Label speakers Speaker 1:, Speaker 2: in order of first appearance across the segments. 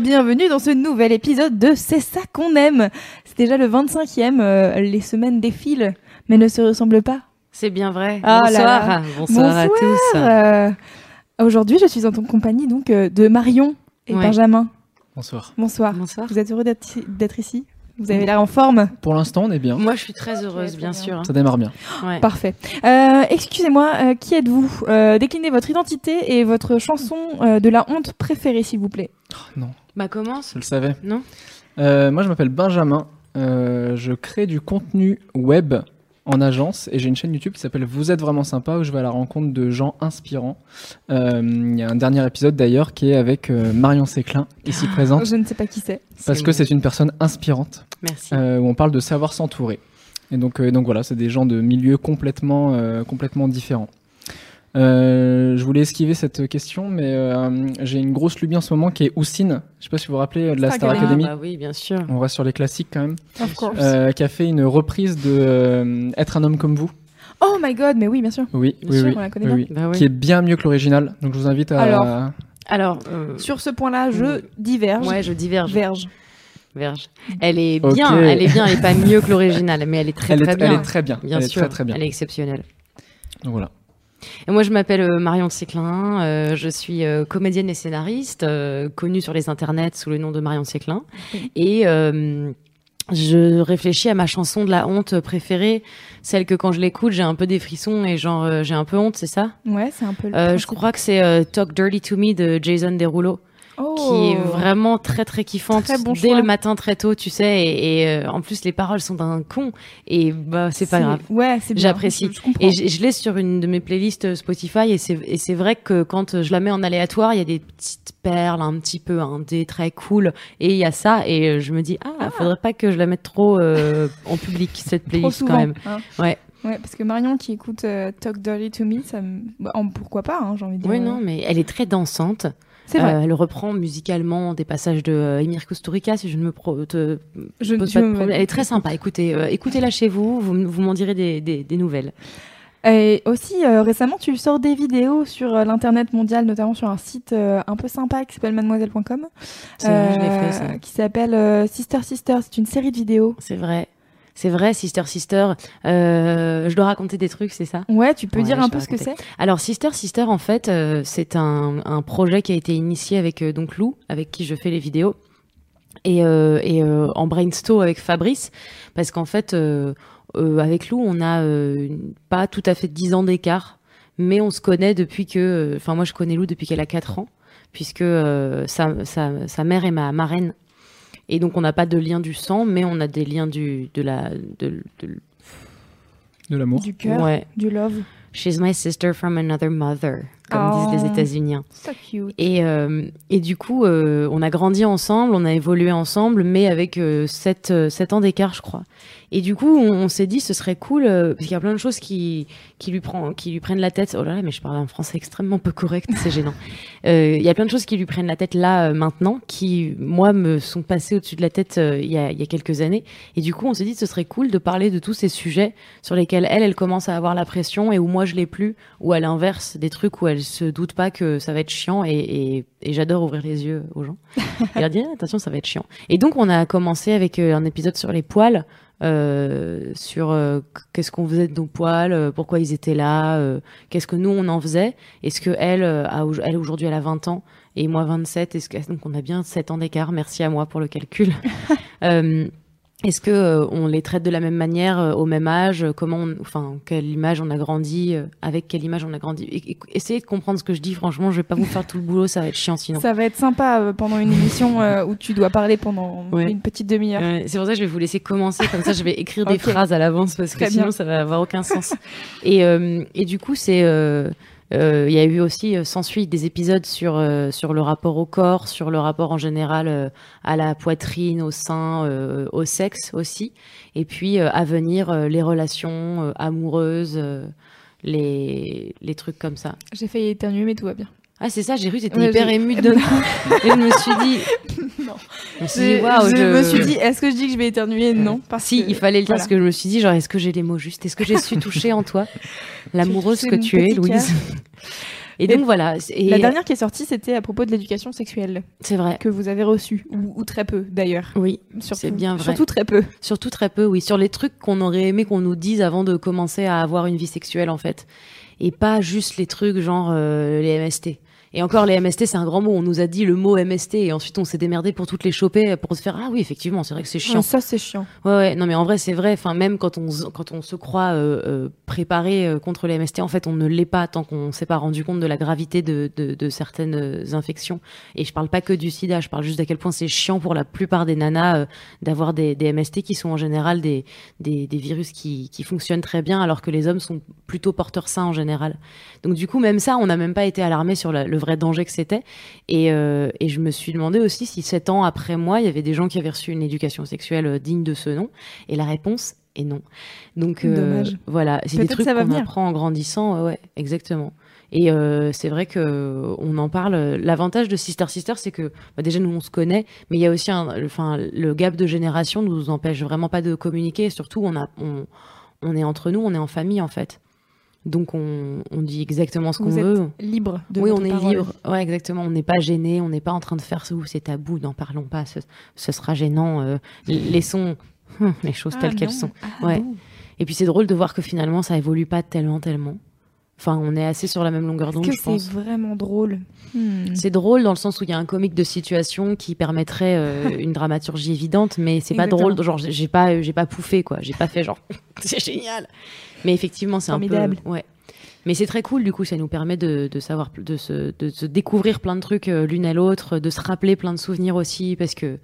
Speaker 1: Bienvenue dans ce nouvel épisode de C'est ça qu'on aime. C'est déjà le 25e, euh, les semaines défilent, mais ne se ressemblent pas.
Speaker 2: C'est bien vrai.
Speaker 1: Ah
Speaker 2: bonsoir.
Speaker 1: là.
Speaker 2: bonsoir. à tous.
Speaker 1: Euh, Aujourd'hui, je suis en ton compagnie donc euh, de Marion et
Speaker 2: Ouais.
Speaker 1: Benjamin.
Speaker 3: Bonsoir.
Speaker 1: Bonsoir.
Speaker 2: Bonsoir.
Speaker 1: Vous êtes heureux d'être ici? Vous avez l'air en forme
Speaker 3: Pour l'instant, on est bien.
Speaker 2: Moi, je suis très heureuse, bien
Speaker 1: bien.
Speaker 2: sûr.
Speaker 3: Ça démarre bien.
Speaker 2: Ouais.
Speaker 1: Parfait. Euh, Excusez-moi, euh, qui êtes-vous Euh, Déclinez votre identité et votre chanson euh, de la honte préférée, s'il vous plaît.
Speaker 3: non,
Speaker 2: Bah commence.
Speaker 3: je le savais.
Speaker 2: Non
Speaker 3: Euh, moi, je m'appelle Benjamin. Euh, je crée du contenu web en agence et j'ai une chaîne YouTube qui s'appelle Vous êtes vraiment sympa où je vais à la rencontre de gens inspirants. Euh, Il y a un dernier épisode d'ailleurs qui est avec euh, Marion Séclin, ici présente,
Speaker 1: Je ne sais pas qui c'est.
Speaker 3: parce que c'est une personne inspirante
Speaker 2: Merci.
Speaker 3: euh, où on parle de savoir s'entourer. Et donc, euh, donc voilà, c'est des gens de milieux complètement, euh, complètement différents. Euh, je voulais esquiver cette question, mais euh, j'ai une grosse lubie en ce moment qui est Houssine. Je sais pas si vous vous rappelez de la
Speaker 1: Star
Speaker 3: Star
Speaker 1: Academy.
Speaker 2: Ah, bah oui, bien sûr.
Speaker 3: On reste sur les classiques quand même.
Speaker 1: Of course.
Speaker 3: Euh, qui a fait une reprise de euh, Être un homme comme vous.
Speaker 1: Oh my god, mais oui, bien sûr.
Speaker 3: Oui,
Speaker 1: Bien
Speaker 3: oui,
Speaker 1: sûr,
Speaker 3: oui.
Speaker 1: on la connaît
Speaker 3: oui,
Speaker 1: bien.
Speaker 3: oui.
Speaker 2: Bah oui.
Speaker 3: Qui est bien mieux que l'original. Donc je vous invite à.
Speaker 1: Alors.
Speaker 2: Alors, euh,
Speaker 1: Sur ce point-là, je diverge.
Speaker 2: ouais, je diverge.
Speaker 1: Verge.
Speaker 2: Verge. Elle est
Speaker 3: Ok.
Speaker 2: bien, elle est bien, elle est pas mieux que l'original, mais elle est très
Speaker 3: elle,
Speaker 2: très
Speaker 3: est,
Speaker 2: bien.
Speaker 3: elle est très bien.
Speaker 2: Bien
Speaker 3: elle
Speaker 2: sûr,
Speaker 3: est très très bien.
Speaker 2: elle est exceptionnelle.
Speaker 3: Donc voilà.
Speaker 2: Et moi, je m'appelle euh, Marion Séclin. euh, je suis euh, comédienne et scénariste, euh, connue sur les internets sous le nom de Marion Séclin. Et euh, je réfléchis à ma chanson de la honte préférée, celle que quand je l'écoute, j'ai un peu des frissons et genre euh, j'ai un peu honte, c'est ça?
Speaker 1: Ouais, c'est un peu le.
Speaker 2: Euh, Je crois que c'est euh, Talk Dirty to Me de Jason Derulo,
Speaker 1: Oh.
Speaker 2: qui est vraiment très très kiffante
Speaker 1: Très bon
Speaker 2: dès le matin très tôt, tu sais. Et, et, euh, en plus, les paroles sont d'un con et bah c'est pas grave.
Speaker 1: Ouais, c'est.
Speaker 2: J'apprécie. Et je, je l'ai sur une de mes playlists Spotify et c'est et c'est vrai que quand je la mets en aléatoire, il y a des petites perles un petit peu indé très cool et il y a ça et euh, je me dis ah, faudrait pas que je la mette trop euh, en public cette playlist
Speaker 1: souvent.
Speaker 2: quand même.
Speaker 1: hein.
Speaker 2: Ouais.
Speaker 1: Ouais, parce que Marion qui écoute euh, Talk Dirty to Me, ça me... bah, en- pourquoi pas, hein, j'ai envie de dire.
Speaker 2: Oui non, mais elle est très dansante.
Speaker 1: C'est vrai.
Speaker 2: Euh, elle reprend musicalement des passages de euh, Emir Kusturica si je ne me pro- te
Speaker 1: je
Speaker 2: pose pas de
Speaker 1: me-
Speaker 2: problème. Elle est très sympa. Écoutez, euh, écoutez-la chez vous. Vous, vous m'en direz des, des, des nouvelles.
Speaker 1: Et aussi, euh, récemment, tu sors des vidéos sur euh, l'internet mondial, notamment sur un site euh, un peu sympa qui s'appelle mademoiselle.com. Qui s'appelle euh, Sister Sister. C'est une série de vidéos.
Speaker 2: C'est vrai. C'est vrai, Sister Sister. Euh, je dois raconter des trucs, c'est ça?
Speaker 1: Ouais, tu peux
Speaker 2: Ouais,
Speaker 1: dire un peu ce que c'est?
Speaker 2: Alors Sister Sister en fait euh, c'est un, un projet qui a été initié avec euh, donc Lou avec qui je fais les vidéos et, et en brainstorm avec Fabrice parce qu'en fait avec Lou on a une- pas tout à fait 10 ans d'écart mais on se connaît depuis que enfin moi je connais Lou depuis qu'elle a 4 ans puisque euh, sa, sa, sa mère est ma marraine et donc on n'a pas de lien du sang mais on a des liens du de la de, de-
Speaker 3: De l'amour.
Speaker 1: Du cœur,
Speaker 2: ouais
Speaker 1: du love.
Speaker 2: she's my sister from another mother comme
Speaker 1: Oh.
Speaker 2: disent les États-Unis
Speaker 1: So cute.
Speaker 2: Et, euh, et du coup, euh, on a grandi ensemble, on a évolué ensemble, mais avec 7, ans d'écart, je crois. Et du coup, on, on s'est dit, ce serait cool, euh, parce qu'il y a plein de choses qui, qui, lui, prend, qui lui prennent la tête. Oh là là, mais je parle un français extrêmement peu correct, c'est gênant. Euh, Il y a plein de choses qui lui prennent la tête là, euh, maintenant, qui, moi, me sont passées au-dessus de la tête euh, il y, a, il y a quelques années. Et du coup, on s'est dit, ce serait cool de parler de tous ces sujets sur lesquels elle, elle commence à avoir la pression et où moi, je l'ai plus, ou à l'inverse, des trucs où elle se doute pas que ça va être chiant et, et, et j'adore ouvrir les yeux aux gens. Et leur dire attention ça va être chiant. Et donc on a commencé avec euh, un épisode sur les poils euh, sur euh, qu'est-ce qu'on faisait de nos poils euh, pourquoi ils étaient là qu'est-ce que nous on en faisait. Est-ce que elle a, elle aujourd'hui elle a 20 ans et moi 27 est-ce que donc on a bien 7 ans d'écart. Merci à moi pour le calcul est-ce que euh, on les traite de la même manière euh, au même âge euh, Comment, on- enfin, quelle image on a grandi Avec quelle image on a grandi? Et- et- Essayez de comprendre ce que je dis. Franchement, je vais pas vous faire tout le boulot, ça va être chiant sinon.
Speaker 1: Ça va être sympa pendant une émission où tu dois parler pendant
Speaker 2: Ouais.
Speaker 1: une petite demi-heure.
Speaker 2: Ouais, c'est pour ça que je vais vous laisser commencer, comme ça je vais écrire des phrases à l'avance parce que sinon
Speaker 1: bien.
Speaker 2: ça va avoir aucun sens. Et, et du coup, c'est. Euh, Il y a eu aussi, euh, s'ensuit des épisodes sur, euh, sur le rapport au corps, sur le rapport en général à la poitrine, au sein, au sexe aussi. Et puis à venir, les relations amoureuses, les, les trucs comme ça.
Speaker 1: J'ai failli éternuer, mais tout va bien.
Speaker 2: Ah, c'est ça, j'ai cru que t'étais
Speaker 1: Ouais,
Speaker 2: hyper émue de Et je me suis dit.
Speaker 1: Non.
Speaker 2: Je me suis dit, waouh,
Speaker 1: je
Speaker 2: je-
Speaker 1: me suis dit, est-ce que je dis que je vais éternuer? Non. Parce
Speaker 2: Si,
Speaker 1: que-
Speaker 2: il fallait le dire
Speaker 1: voilà.
Speaker 2: parce que je me suis dit, genre, est-ce que j'ai les mots justes? Est-ce que j'ai su toucher en toi l'amoureuse que tu es, Louise? Et donc voilà. Et
Speaker 1: La dernière qui est sortie, c'était à propos de l'éducation sexuelle
Speaker 2: C'est vrai.
Speaker 1: que vous avez reçue, ou, ou très peu d'ailleurs.
Speaker 2: Oui, c'est bien vrai.
Speaker 1: Surtout très peu.
Speaker 2: Surtout très peu, oui. Sur les trucs qu'on aurait aimé qu'on nous dise avant de commencer à avoir une vie sexuelle, en fait. Et pas juste les trucs genre euh, les MST. Et encore, les MST, c'est un grand mot. On nous a dit le mot MST et ensuite on s'est démerdé pour toutes les choper pour se faire Ah oui, effectivement, c'est vrai que c'est chiant.
Speaker 1: Ouais, ça, c'est chiant.
Speaker 2: Ouais, ouais, non, mais en vrai, c'est vrai. Enfin, même quand on, quand on se croit euh, euh, préparé euh, contre les MST, en fait, on ne l'est pas tant qu'on s'est pas rendu compte de la gravité de, de, de certaines euh, infections. Et je parle pas que du sida, je parle juste d'à quel point c'est chiant pour la plupart des nanas euh, d'avoir des, des MST qui sont en général des, des, des virus qui, qui fonctionnent très bien, alors que les hommes sont plutôt porteurs sains en général. Donc, du coup, même ça, on n'a même pas été alarmé sur la- le vrai danger que c'était. Et, euh, et je me suis demandé aussi si sept ans après moi, il y avait des gens qui avaient reçu une éducation sexuelle euh, digne de ce nom. Et la réponse est non. Donc euh, voilà, c'est des trucs
Speaker 1: ça va
Speaker 2: qu'on
Speaker 1: venir.
Speaker 2: apprend en grandissant. ouais, exactement. Et euh, c'est vrai que on en parle. L'avantage de Sister Sister, c'est que bah, déjà nous on se connaît, mais il y a aussi un, le- enfin le gap de génération nous empêche vraiment pas de communiquer. Surtout on a, on, on est entre nous, on est en famille en fait. Donc on, on dit exactement ce qu'on veut.
Speaker 1: Libre de
Speaker 2: oui, on est
Speaker 1: parole.
Speaker 2: libre. Ouais, exactement. On n'est pas gêné. On n'est pas en train de faire ce ou c'est tabou. N'en parlons pas. Ce, ce sera gênant. euh, laissons hum, les choses
Speaker 1: Ah,
Speaker 2: telles qu'elles sont.
Speaker 1: Ah,
Speaker 2: Ouais.
Speaker 1: bon.
Speaker 2: Et puis c'est drôle de voir que finalement ça évolue pas tellement, tellement. Enfin, on est assez sur la même longueur d'onde,
Speaker 1: que
Speaker 2: je pense.
Speaker 1: c'est vraiment drôle? Hmm.
Speaker 2: C'est drôle dans le sens où il y a un comique de situation qui permettrait euh, une dramaturgie évidente, mais c'est pas drôle. Genre, j'ai- j'ai pas, j'ai pas pouffé quoi. J'ai pas fait genre, c'est génial. Mais effectivement, c'est un peu, ouais. Mais c'est très cool, du coup, ça nous permet de, de savoir, de se, de se découvrir plein de trucs euh, l'une à l'autre, de se rappeler plein de souvenirs aussi, parce que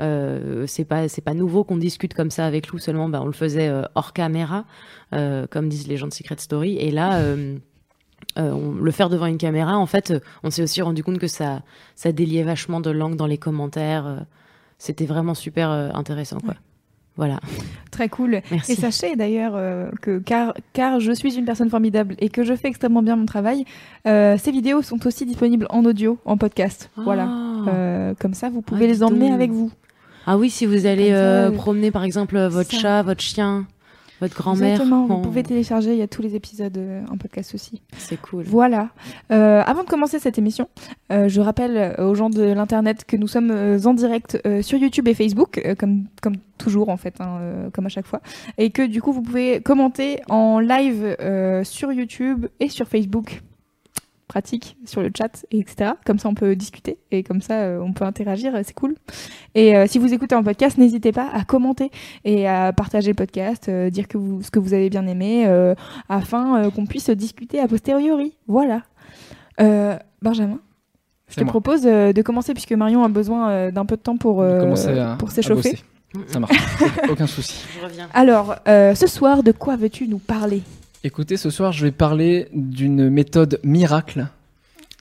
Speaker 2: euh, c'est pas, c'est pas nouveau qu'on discute comme ça avec Lou. Seulement, bah, on le faisait euh, hors caméra, euh, comme disent les gens de Secret Story. Et là, euh, euh, on- le faire devant une caméra, en fait, on s'est aussi rendu compte que ça, ça déliait vachement de langue dans les commentaires. C'était vraiment super intéressant, quoi. Voilà.
Speaker 1: Très cool.
Speaker 2: Merci.
Speaker 1: Et sachez d'ailleurs euh, que car, car je suis une personne formidable et que je fais extrêmement bien mon travail, euh, ces vidéos sont aussi disponibles en audio, en podcast. Voilà.
Speaker 2: Ah.
Speaker 1: Euh, comme ça, vous pouvez
Speaker 2: Ah, dis
Speaker 1: les emmener avec vous.
Speaker 2: Ah oui, si vous allez
Speaker 1: ça,
Speaker 2: euh, promener par exemple votre
Speaker 1: ça.
Speaker 2: chat, votre chien, votre grand-mère.
Speaker 1: Exactement. Vous
Speaker 2: Oh,
Speaker 1: pouvez télécharger. Il y a tous les épisodes euh, en podcast aussi.
Speaker 2: C'est cool.
Speaker 1: Voilà. Euh, avant de commencer cette émission, euh, je rappelle aux gens de l'internet que nous sommes en direct euh, sur YouTube et Facebook, comme comme toujours en fait, hein, comme à chaque fois, et que du coup vous pouvez commenter en live sur YouTube et sur Facebook. Pratique sur le chat, et etc. Comme ça, on peut discuter et comme ça, euh, on peut interagir. euh, C'est cool. Et euh, si vous écoutez en podcast, n'hésitez pas à commenter et à partager le podcast, euh, dire que vous, ce que vous avez bien aimé, euh, afin euh, qu'on puisse discuter a posteriori. Voilà. Euh, Benjamin, je te
Speaker 3: moi.
Speaker 1: propose euh, de commencer puisque Marion a besoin euh, d'un peu de temps pour, euh, pour s'échauffer.
Speaker 3: Ça marche. Aucun souci.
Speaker 2: Je reviens.
Speaker 1: Alors, euh, ce soir, de quoi veux-tu nous parler?
Speaker 3: Écoutez, ce soir, je vais parler d'une méthode miracle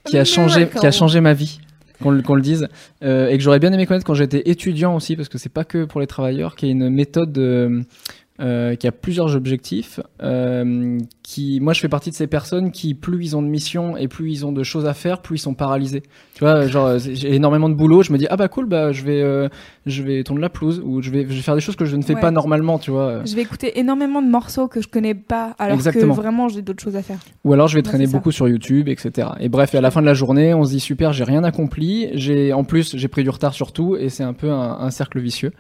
Speaker 3: qui a changé, qui a changé ma vie. Qu'on le, qu'on le dise, euh, et que j'aurais bien aimé connaître quand j'étais étudiant aussi, parce que c'est pas que pour les travailleurs, qui est une méthode euh, euh, qui a plusieurs objectifs. euh, qui, moi, je fais partie de ces personnes qui, plus ils ont de missions et plus ils ont de choses à faire, plus ils sont paralysés. Tu vois, genre euh, j'ai énormément de boulot, je me dis ah bah cool, bah je vais, euh, je vais tourner la pelouse ou je vais, je vais faire des choses que je ne fais
Speaker 1: Ouais.
Speaker 3: pas normalement, tu vois.
Speaker 1: Je vais écouter énormément de morceaux que je connais pas, alors
Speaker 3: Exactement.
Speaker 1: que vraiment j'ai d'autres choses à faire.
Speaker 3: Ou alors je vais
Speaker 1: Ouais,
Speaker 3: traîner
Speaker 1: ça.
Speaker 3: beaucoup sur YouTube, etc. Et bref, et à la fin de la journée, on se dit super, j'ai rien accompli. J'ai en plus j'ai pris du retard sur tout et c'est un peu un, un cercle vicieux.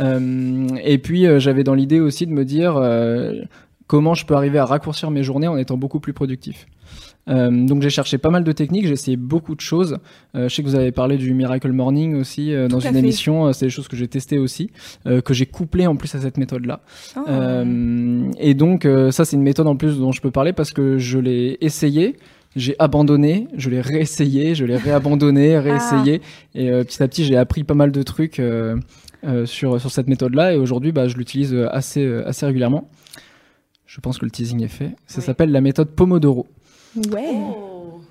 Speaker 3: Euh, et puis euh, j'avais dans l'idée aussi de me dire euh, comment je peux arriver à raccourcir mes journées en étant beaucoup plus productif. Euh, donc j'ai cherché pas mal de techniques, j'ai essayé beaucoup de choses. Euh, je sais que vous avez parlé du Miracle Morning aussi euh, dans
Speaker 2: Ah,
Speaker 3: une
Speaker 1: fait.
Speaker 3: émission. C'est des choses que j'ai testées aussi, que j'ai couplées en plus à cette méthode-là.
Speaker 1: Oh.
Speaker 3: Euh, et donc, ça, c'est une méthode en plus dont je peux parler parce que je l'ai essayé, j'ai abandonné, je l'ai réessayé, je l'ai réabandonné, réessayé. Et euh, petit à petit, j'ai appris pas mal de trucs euh, euh, sur, sur cette méthode-là. Et aujourd'hui, bah, je l'utilise assez, euh, assez régulièrement. Je pense que le teasing est fait. Ça
Speaker 2: Oui.
Speaker 3: s'appelle la méthode Pomodoro.
Speaker 1: Ouais.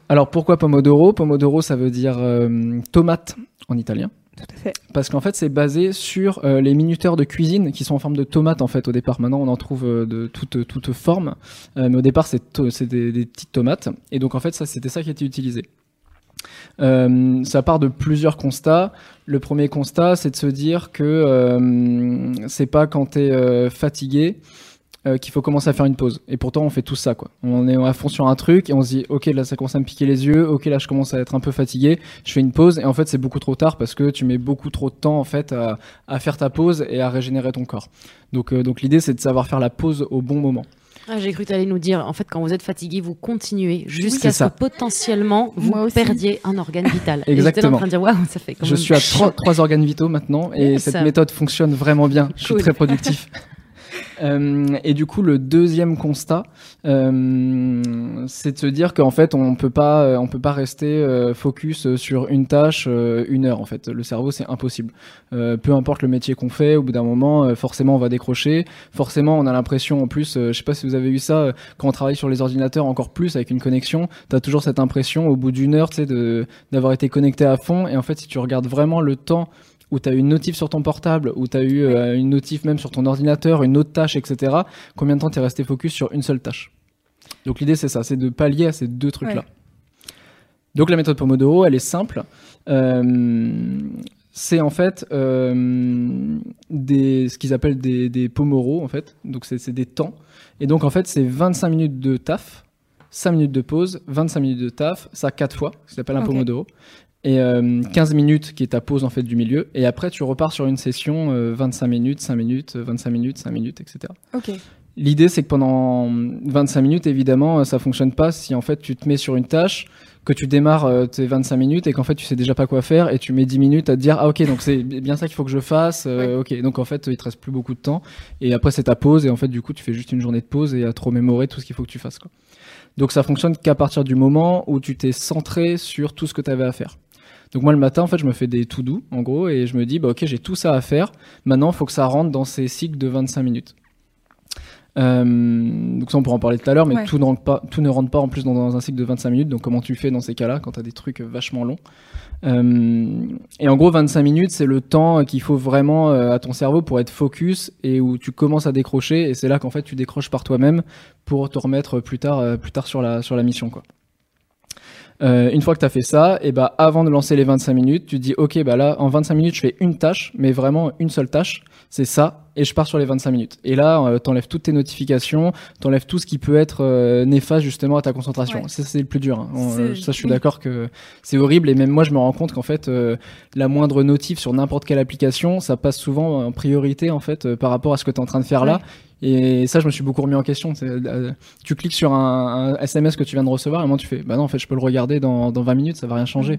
Speaker 3: Alors pourquoi Pomodoro? Pomodoro, ça veut dire euh, tomate en italien.
Speaker 1: Tout à fait.
Speaker 3: Parce qu'en fait, c'est basé sur euh, les minuteurs de cuisine qui sont en forme de tomate en fait au départ. Maintenant, on en trouve euh, de toute toute forme, Euh, mais au départ, c'est des, des petites tomates. Et donc en fait, ça c'était ça qui était utilisé. Euh, ça part de plusieurs constats. Le premier constat, c'est de se dire que euh, c'est pas quand t'es euh, fatigué qu'il faut commencer à faire une pause. Et pourtant, on fait tout ça, quoi. On est à fond sur un truc et on se dit, ok, là, ça commence à me piquer les yeux. Ok, là, je commence à être un peu fatigué. Je fais une pause et en fait, c'est beaucoup trop tard parce que tu mets beaucoup trop de temps en fait à, faire ta pause et à régénérer ton corps. Donc l'idée, c'est de savoir faire la pause au bon moment.
Speaker 2: Ah, J'ai cru que tu allais nous dire, en fait, quand vous êtes fatigué, vous continuez jusqu'à ce
Speaker 3: ça.
Speaker 2: que potentiellement vous perdiez un organe vital. Et j'étais là en
Speaker 3: Exactement.
Speaker 2: train de dire, waouh, ça fait quand
Speaker 3: Je
Speaker 2: même
Speaker 3: suis à trois, trois organes vitaux maintenant et cette méthode fonctionne vraiment bien. Je suis
Speaker 2: Cool.
Speaker 3: très productif. Euh, et du coup, le deuxième constat, euh, c'est de se dire qu'en fait, on peut pas, euh, on peut pas rester focus sur une tâche une heure. En fait, le cerveau, c'est impossible. Peu importe le métier qu'on fait, au bout d'un moment, forcément, on va décrocher. Forcément, on a l'impression, en plus, je sais pas si vous avez eu ça, quand on travaille sur les ordinateurs encore plus avec une connexion, t'as toujours cette impression, au bout d'une heure, tu sais, d'avoir été connecté à fond. Et en fait, si tu regardes vraiment le temps où tu as eu une notif sur ton portable, où tu as eu euh, une notif même sur ton ordinateur, une autre tâche, etc., combien de temps tu es resté focus sur une seule tâche? Donc l'idée, c'est ça, c'est de pallier à ces deux trucs-là.
Speaker 1: Ouais.
Speaker 3: Donc la méthode Pomodoro, elle est simple. Euh, c'est en fait euh, des, ce qu'ils appellent des, des pomoros, en fait. Donc c'est des temps. Et donc en fait, c'est 25 minutes de taf, 5 minutes de pause, 25 minutes de taf, ça 4 fois, ça s'appelle un
Speaker 1: Ok.
Speaker 3: Pomodoro. Et euh, 15 minutes qui est ta pause en fait du milieu. Et après, tu repars sur une session euh, 25 minutes, 5 minutes, euh, 25 minutes, 5 minutes, etc.
Speaker 1: Ok.
Speaker 3: L'idée, c'est que pendant 25 minutes, évidemment, euh, ça fonctionne pas si en fait tu te mets sur une tâche, que tu démarres euh, tes 25 minutes et qu'en fait tu sais déjà pas quoi faire et tu mets 10 minutes à te dire ah ok donc c'est bien ça qu'il faut que je fasse euh, ok donc en fait il te reste plus beaucoup de temps et après c'est ta pause et en fait du coup tu fais juste une journée de pause et à trop mémorer tout ce qu'il faut que tu fasses quoi. Donc ça fonctionne qu'à partir du moment où tu t'es centré sur tout ce que tu avais à faire. Donc moi le matin en fait je me fais des to do en gros et je me dis bah ok j'ai tout ça à faire maintenant il faut que ça rentre dans ces cycles de 25 minutes. Euh, donc ça on pourra en parler tout à l'heure mais
Speaker 1: Ouais.
Speaker 3: tout, ne rentre pas, tout ne rentre pas en plus dans, dans un cycle de 25 minutes donc comment tu fais dans ces cas-là quand tu as des trucs vachement longs? Euh, et en gros 25 minutes c'est le temps qu'il faut vraiment euh, à ton cerveau pour être focus et où tu commences à décrocher et c'est là qu'en fait tu décroches par toi-même pour te remettre plus tard, plus tard sur, la, sur la mission quoi. Euh, une fois que tu as fait ça, et bah avant de lancer les 25 minutes, tu te dis ok bah là en 25 minutes je fais une tâche, mais vraiment une seule tâche, c'est ça, et je pars sur les 25 minutes. Et là euh, t'enlèves toutes tes notifications, t'enlèves tout ce qui peut être euh, néfaste justement à ta concentration.
Speaker 1: Ouais.
Speaker 3: Ça c'est le plus dur. hein. On- euh, ça je suis
Speaker 1: oui.
Speaker 3: d'accord que c'est horrible et même moi je me rends compte qu'en fait euh, la moindre notif sur n'importe quelle application, ça passe souvent en priorité en fait par rapport à ce que tu es en train de faire là. Et ça, je me suis beaucoup remis en question. Euh, tu cliques sur un, un SMS que tu viens de recevoir et moi tu fais, bah non, en fait, je peux le regarder dans, dans 20 minutes, ça va rien changer.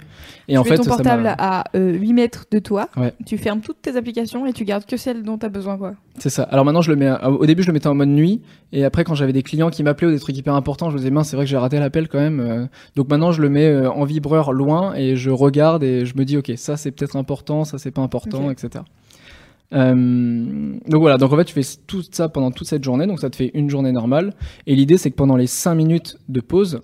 Speaker 3: Et en
Speaker 1: tu mets
Speaker 3: fait,
Speaker 1: ton portable à euh, 8 mètres de toi,
Speaker 3: Ouais.
Speaker 1: tu fermes toutes tes applications et tu gardes que celles dont tu as besoin. Quoi.
Speaker 3: c'est ça. Alors maintenant, je le mets. Au début, je le mettais en mode nuit, et après, quand j'avais des clients qui m'appelaient ou des trucs hyper importants, je me disais, mince, c'est vrai que j'ai raté l'appel quand même. euh. Donc maintenant, je le mets euh, en vibreur loin et je regarde et je me dis, ok, ça c'est peut-être important, ça c'est pas important, etc. Euh, donc voilà, donc en fait tu fais tout ça pendant toute cette journée, donc ça te fait une journée normale. Et l'idée c'est que pendant les 5 minutes de pause,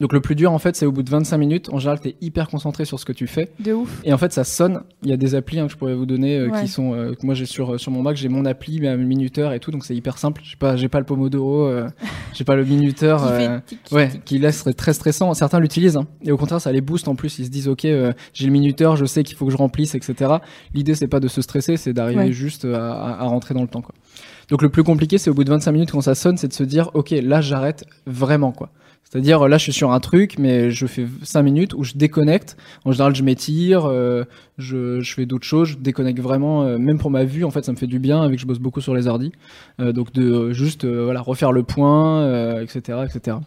Speaker 3: donc le plus dur en fait c'est au bout de 25 minutes, en général tu es hyper concentré sur ce que tu fais.
Speaker 1: De ouf.
Speaker 3: Et en fait ça sonne, il y a des applis hein, que je pourrais vous donner euh,
Speaker 1: Ouais.
Speaker 3: qui sont, euh, que moi j'ai sur, sur mon Mac, j'ai mon appli, mais un minuteur et tout, donc c'est hyper simple. J'ai pas, j'ai pas le Pomodoro, euh, j'ai pas le minuteur.
Speaker 1: Qui
Speaker 3: euh,
Speaker 1: tic, tic,
Speaker 3: Ouais,
Speaker 1: tic.
Speaker 3: qui laisse très stressant. Certains l'utilisent hein. et au contraire ça les booste en plus. Ils se disent ok, euh, j'ai le minuteur, je sais qu'il faut que je remplisse, etc. L'idée c'est pas de se stresser, c'est d'arriver
Speaker 1: Ouais.
Speaker 3: juste à, à- à rentrer dans le temps quoi. Donc le plus compliqué c'est au bout de 25 minutes quand ça sonne, c'est de se dire ok là j'arrête vraiment quoi. C'est-à-dire là je suis sur un truc mais je fais 5 minutes où je déconnecte. En général je m'étire, euh, je, fais d'autres choses, je déconnecte vraiment. euh, même pour ma vue en fait ça me fait du bien avec que je bosse beaucoup sur les ordis. Euh, donc de juste voilà refaire le point, etc etc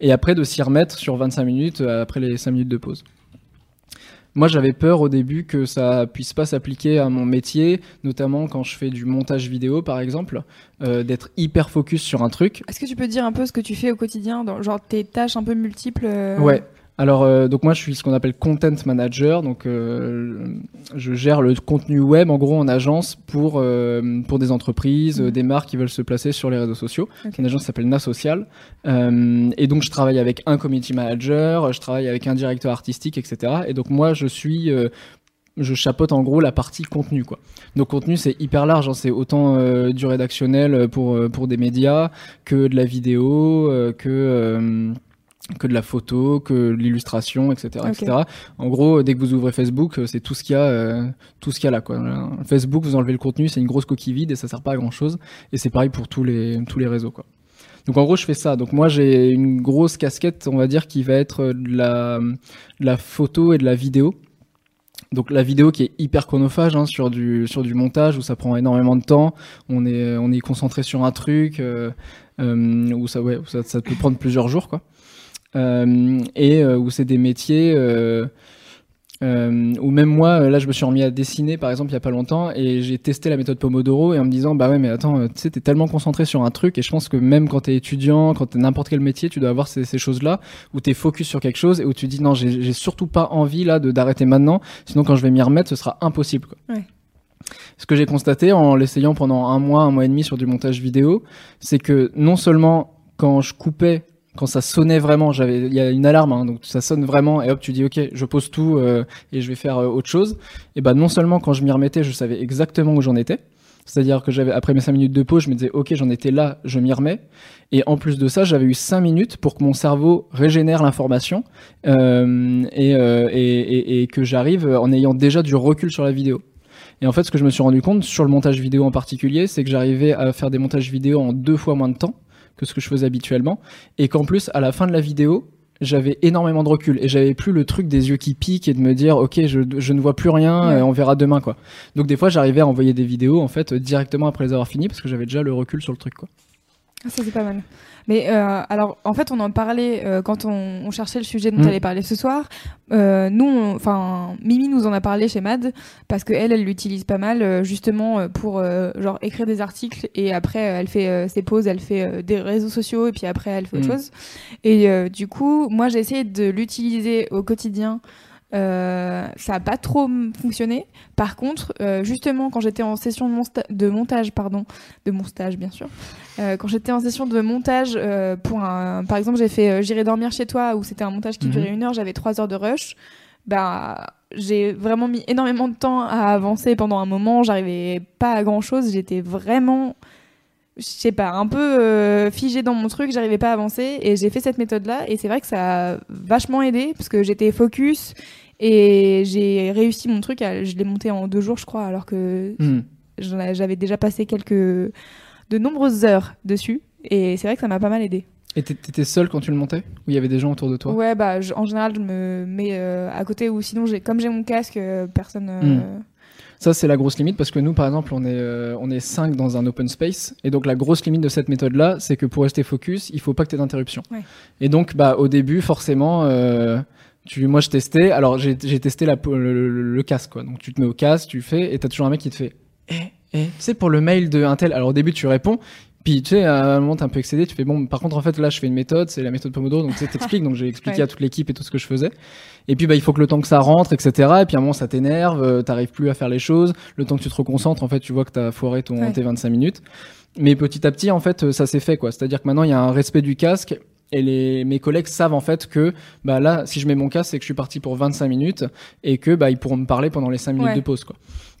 Speaker 3: et après de s'y remettre sur 25 minutes après les 5 minutes de pause. Moi, j'avais peur au début que ça puisse pas s'appliquer à mon métier, notamment quand je fais du montage vidéo, par exemple, euh, d'être hyper focus sur un truc.
Speaker 1: Est-ce que tu peux dire un peu ce que tu fais au quotidien, dans, genre tes tâches un peu multiples euh,
Speaker 3: Ouais. Alors, euh, donc moi, je suis ce qu'on appelle content manager. Donc, euh, je gère le contenu web, en gros, en agence pour euh, pour des entreprises,
Speaker 1: Mhm.
Speaker 3: des marques qui veulent se placer sur les réseaux sociaux.
Speaker 1: Ok.
Speaker 3: Une agence qui s'appelle Na Social. Euh, et donc, je travaille avec un community manager, je travaille avec un directeur artistique, etc. Et donc, moi, je suis euh, je chapeaute en gros la partie contenu quoi. Donc contenu c'est hyper large, hein. c'est autant euh, du rédactionnel pour euh, pour des médias que de la vidéo, euh, que euh, que de la photo, que l'illustration, etc., etc. En gros, dès que vous ouvrez Facebook, euh, c'est tout ce qu'il y a, euh, tout ce qu'il y a là. Quoi. Euh, Facebook, vous enlevez le contenu, c'est une grosse coquille vide et ça sert pas à grand chose. Et c'est pareil pour tous les tous les réseaux. Quoi. Donc en gros, je fais ça. Donc moi, j'ai une grosse casquette, on va dire, qui va être de la de la photo et de la vidéo. Donc la vidéo qui est hyper chronophage hein, sur du sur du montage où ça prend énormément de temps. On est on est concentré sur un truc euh, euh, où ça ouais où ça, ça peut prendre plusieurs jours quoi. Euh, et euh, où c'est des métiers euh, euh, où même moi là je me suis remis à dessiner par exemple il y a pas longtemps et j'ai testé la méthode Pomodoro et en me disant bah ouais mais attends tu sais t'es tellement concentré sur un truc et je pense que même quand t'es étudiant quand t'es n'importe quel métier tu dois avoir ces, ces choses là où t'es focus sur quelque chose et où tu dis non j'ai j'ai surtout pas envie là de d'arrêter maintenant sinon quand je vais m'y remettre ce sera impossible quoi.
Speaker 1: Ouais.
Speaker 3: Ce que j'ai constaté en l'essayant pendant un mois, un mois et demi sur du montage vidéo, c'est que non seulement quand je coupais, quand ça sonnait vraiment, j'avais, il y a une alarme, hein, donc ça sonne vraiment, et hop, tu dis ok, je pose tout euh, et je vais faire euh, autre chose. Et ben non seulement quand je m'y remettais, je savais exactement où j'en étais. C'est-à-dire que j'avais après mes 5 minutes de pause, je me disais ok, j'en étais là, je m'y remets. Et en plus de ça, j'avais eu 5 minutes pour que mon cerveau régénère l'information euh, et, euh, et, et, et que j'arrive en ayant déjà du recul sur la vidéo. Et en fait, ce que je me suis rendu compte sur le montage vidéo en particulier, c'est que j'arrivais à faire des montages vidéo en deux fois moins de temps que ce que je faisais habituellement, et qu'en plus, à la fin de la vidéo, j'avais énormément de recul et j'avais plus le truc des yeux qui piquent et de me dire ok je, je ne vois plus rien
Speaker 1: Ouais.
Speaker 3: euh, on verra demain quoi donc des fois j'arrivais à envoyer des vidéos en fait directement après les avoir finies parce que j'avais déjà le recul sur le truc quoi
Speaker 1: Ah, ça c'est pas mal. Mais euh, alors, en fait, on en parlait euh, quand on, on cherchait le sujet dont
Speaker 3: Mm.
Speaker 1: on allait parler ce soir. Euh, nous, enfin, Mimi nous en a parlé chez Mad parce que elle, elle l'utilise pas mal euh, justement euh, pour euh, genre écrire des articles et après elle fait euh, ses pauses, elle fait euh, des réseaux sociaux et puis après elle fait autre
Speaker 3: Mm.
Speaker 1: chose. Et euh, du coup, moi, j'ai essayé de l'utiliser au quotidien. Euh, ça a pas trop fonctionné. Par contre, euh, justement, quand j'étais en session de, mon sta- de montage, pardon, de mon stage bien sûr, euh, quand j'étais en session de montage pour un, par exemple, j'ai fait J'irai dormir chez toi où c'était un montage qui
Speaker 3: Mhm.
Speaker 1: durait une heure, j'avais trois heures de rush. Bah, j'ai vraiment mis énormément de temps à avancer pendant un moment. J'arrivais pas à grand chose. J'étais vraiment, je sais pas, un peu euh, figée dans mon truc. J'arrivais pas à avancer et j'ai fait cette méthode là et c'est vrai que ça a vachement aidé parce que j'étais focus et j'ai réussi mon truc. à- je l'ai monté en deux jours, je crois, alors que
Speaker 3: Hmm.
Speaker 1: j'avais déjà passé quelques de nombreuses heures dessus et c'est vrai que ça m'a pas mal aidé.
Speaker 3: et t'é- t'étais seul quand tu le montais ou il y avait des gens autour de toi?
Speaker 1: Ouais, bah je- en général je me mets euh, à côté ou sinon comme j'ai mon casque, euh, personne. euh,
Speaker 3: Hmm. Ça, c'est la grosse limite parce que nous, par exemple, on est, euh, on est 5 dans un open space. Et donc, la grosse limite de cette méthode-là, c'est que pour rester focus, il faut pas que tu aies d'interruption.
Speaker 1: Ouais.
Speaker 3: Et donc, bah, au début, forcément, euh, tu, moi, je testais. Alors, j'ai testé la, le, le- le casque, quoi. Donc, tu te mets au casque, tu fais, et t'as toujours un mec qui te fait, eh, eh, tu sais, pour le mail de un tel. Alors, au début, tu réponds. Puis, tu sais, à un moment, t'es un peu excédé. Tu fais, bon, par contre, en fait, là, je fais une méthode, c'est la méthode Pomodoro. Donc, tu t'expliques. Donc, j'ai expliqué
Speaker 1: Ouais.
Speaker 3: à toute l'équipe et tout ce que je faisais. Et puis bah il faut que le temps que ça rentre, etc. Et puis à un moment ça t'énerve, euh, t'arrives plus à faire les choses. Le temps que tu te reconcentres, en fait, tu vois que t'as foiré ton
Speaker 1: Ouais.
Speaker 3: tes 25 minutes. Mais petit à petit, en fait, euh, ça s'est fait quoi. C'est-à-dire que maintenant il y a un respect du casque. Et les, mes collègues savent en fait que bah là, si je mets mon casque, c'est que je suis parti pour 25 minutes et que bah ils pourront me parler pendant les 5 minutes
Speaker 1: Ouais.
Speaker 3: de pause quoi.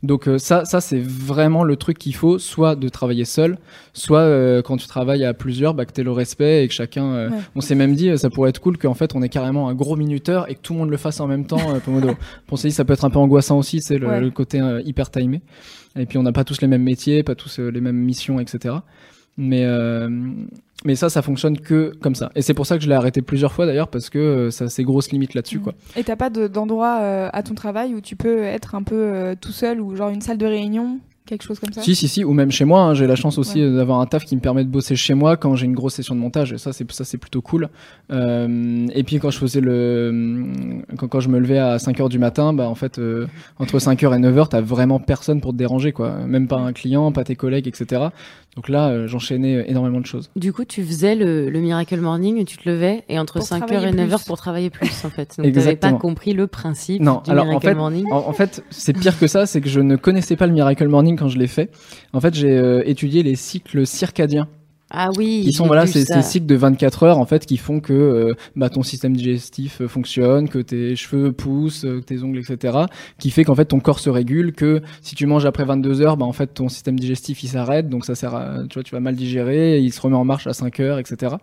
Speaker 3: Donc euh, ça, ça c'est vraiment le truc qu'il faut, soit de travailler seul, soit euh, quand tu travailles à plusieurs, bah, que tu le respect et que chacun. euh,
Speaker 1: Ouais.
Speaker 3: On s'est même dit, ça pourrait être cool qu'en fait on ait carrément un gros minuteur et que tout le monde le fasse en même temps, euh, Pomodoro. on s'est dit, ça peut être un peu angoissant aussi, c'est le,
Speaker 1: Ouais.
Speaker 3: le côté hyper timé. Et puis on n'a pas tous les mêmes métiers, pas tous les mêmes missions, etc. Mais mais ça, ça fonctionne que comme ça. Et c'est pour ça que je l'ai arrêté plusieurs fois d'ailleurs parce que euh, ça a ses grosses limites là-dessus,
Speaker 1: Mm.
Speaker 3: quoi.
Speaker 1: Et t'as pas de- d'endroit euh, à ton travail où tu peux être un peu euh, tout seul ou genre une salle de réunion, quelque chose comme ça?
Speaker 3: Si, si, si, ou même chez moi. hein, j'ai la chance aussi
Speaker 1: Ouais.
Speaker 3: d'avoir un taf qui me permet de bosser chez moi quand j'ai une grosse session de montage. Et ça, c'est ça, c'est plutôt cool. Et puis quand je faisais le, quand, quand je me levais à 5 heures du matin, bah en fait, entre 5 heures et 9 heures, t'as vraiment personne pour te déranger, quoi. Même pas un client, pas tes collègues, etc. Donc là, euh, j'enchaînais énormément de choses.
Speaker 2: Du coup, tu faisais le, le Miracle Morning, tu te levais et entre
Speaker 1: Pour
Speaker 2: 5h
Speaker 1: travailler
Speaker 2: et 9h
Speaker 1: plus.
Speaker 2: pour travailler plus en fait. Donc tu pas compris le principe
Speaker 3: Non,
Speaker 2: du
Speaker 3: alors en
Speaker 2: Miracle
Speaker 3: fait,
Speaker 2: Morning.
Speaker 3: en, en fait, c'est pire que ça, c'est que je ne connaissais pas le Miracle Morning quand je l'ai fait. En fait, j'ai euh, étudié les cycles circadiens,
Speaker 2: Ah oui,
Speaker 3: qui sont voilà ces, cycles de 24 heures en fait, qui font que euh, bah, ton système digestif euh, fonctionne, que tes cheveux poussent, euh, que tes ongles, etc. Qui fait qu'en fait ton corps se régule, que si tu manges après 22 heures, bah en fait ton système digestif il s'arrête, donc ça sert à, tu vois, tu vas mal digérer, il se remet en marche à 5 heures, etc.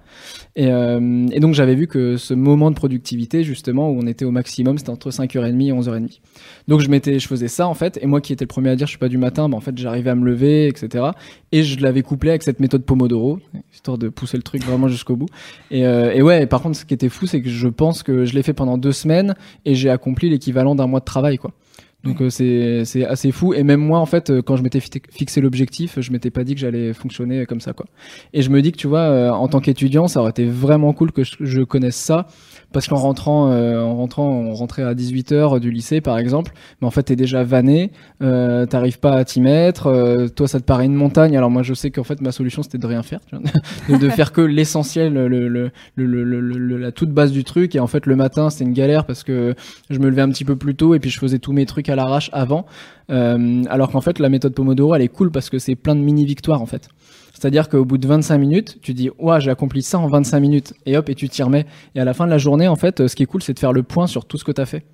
Speaker 3: Et, euh, et donc j'avais vu que ce moment de productivité justement où on était au maximum, c'était entre 5h30 et 11h30. Donc je m'étais, je faisais ça en fait, et moi qui étais le premier à dire je suis pas du matin, bah en fait j'arrivais à me lever, etc. Et je l'avais couplé avec cette méthode Pomodoro, histoire de pousser le truc vraiment jusqu'au bout. Et, euh, et ouais, par contre ce qui était fou, c'est que je pense que je l'ai fait pendant deux semaines et j'ai accompli l'équivalent d'un mois de travail quoi. Donc euh, c'est assez fou et même moi en fait euh, quand je m'étais fi- fixé l'objectif je m'étais pas dit que j'allais fonctionner comme ça quoi et je me dis que tu vois euh, en tant qu'étudiant ça aurait été vraiment cool que je, je connaisse ça parce qu'en rentrant euh, en rentrant on rentrait à 18h du lycée par exemple. Mais en fait t'es déjà vanné. Euh, t'arrives pas à t'y mettre. Euh, toi ça te paraît une montagne. Alors moi je sais qu'en fait ma solution c'était de rien faire de, de faire que l'essentiel le, la toute base du truc. Et en fait le matin c'était une galère parce que je me levais un petit peu plus tôt et puis je faisais tous mes trucs à l'arrache avant. Euh, alors qu'en fait, la méthode Pomodoro, elle est cool parce que c'est plein de mini victoires en fait. C'est-à-dire qu'au bout de 25 minutes, tu dis ouais j'ai accompli ça en 25 minutes et hop et tu t'y remets. Et à la fin de la journée, en fait, euh, ce qui est cool, c'est de faire le point sur tout ce que tu as fait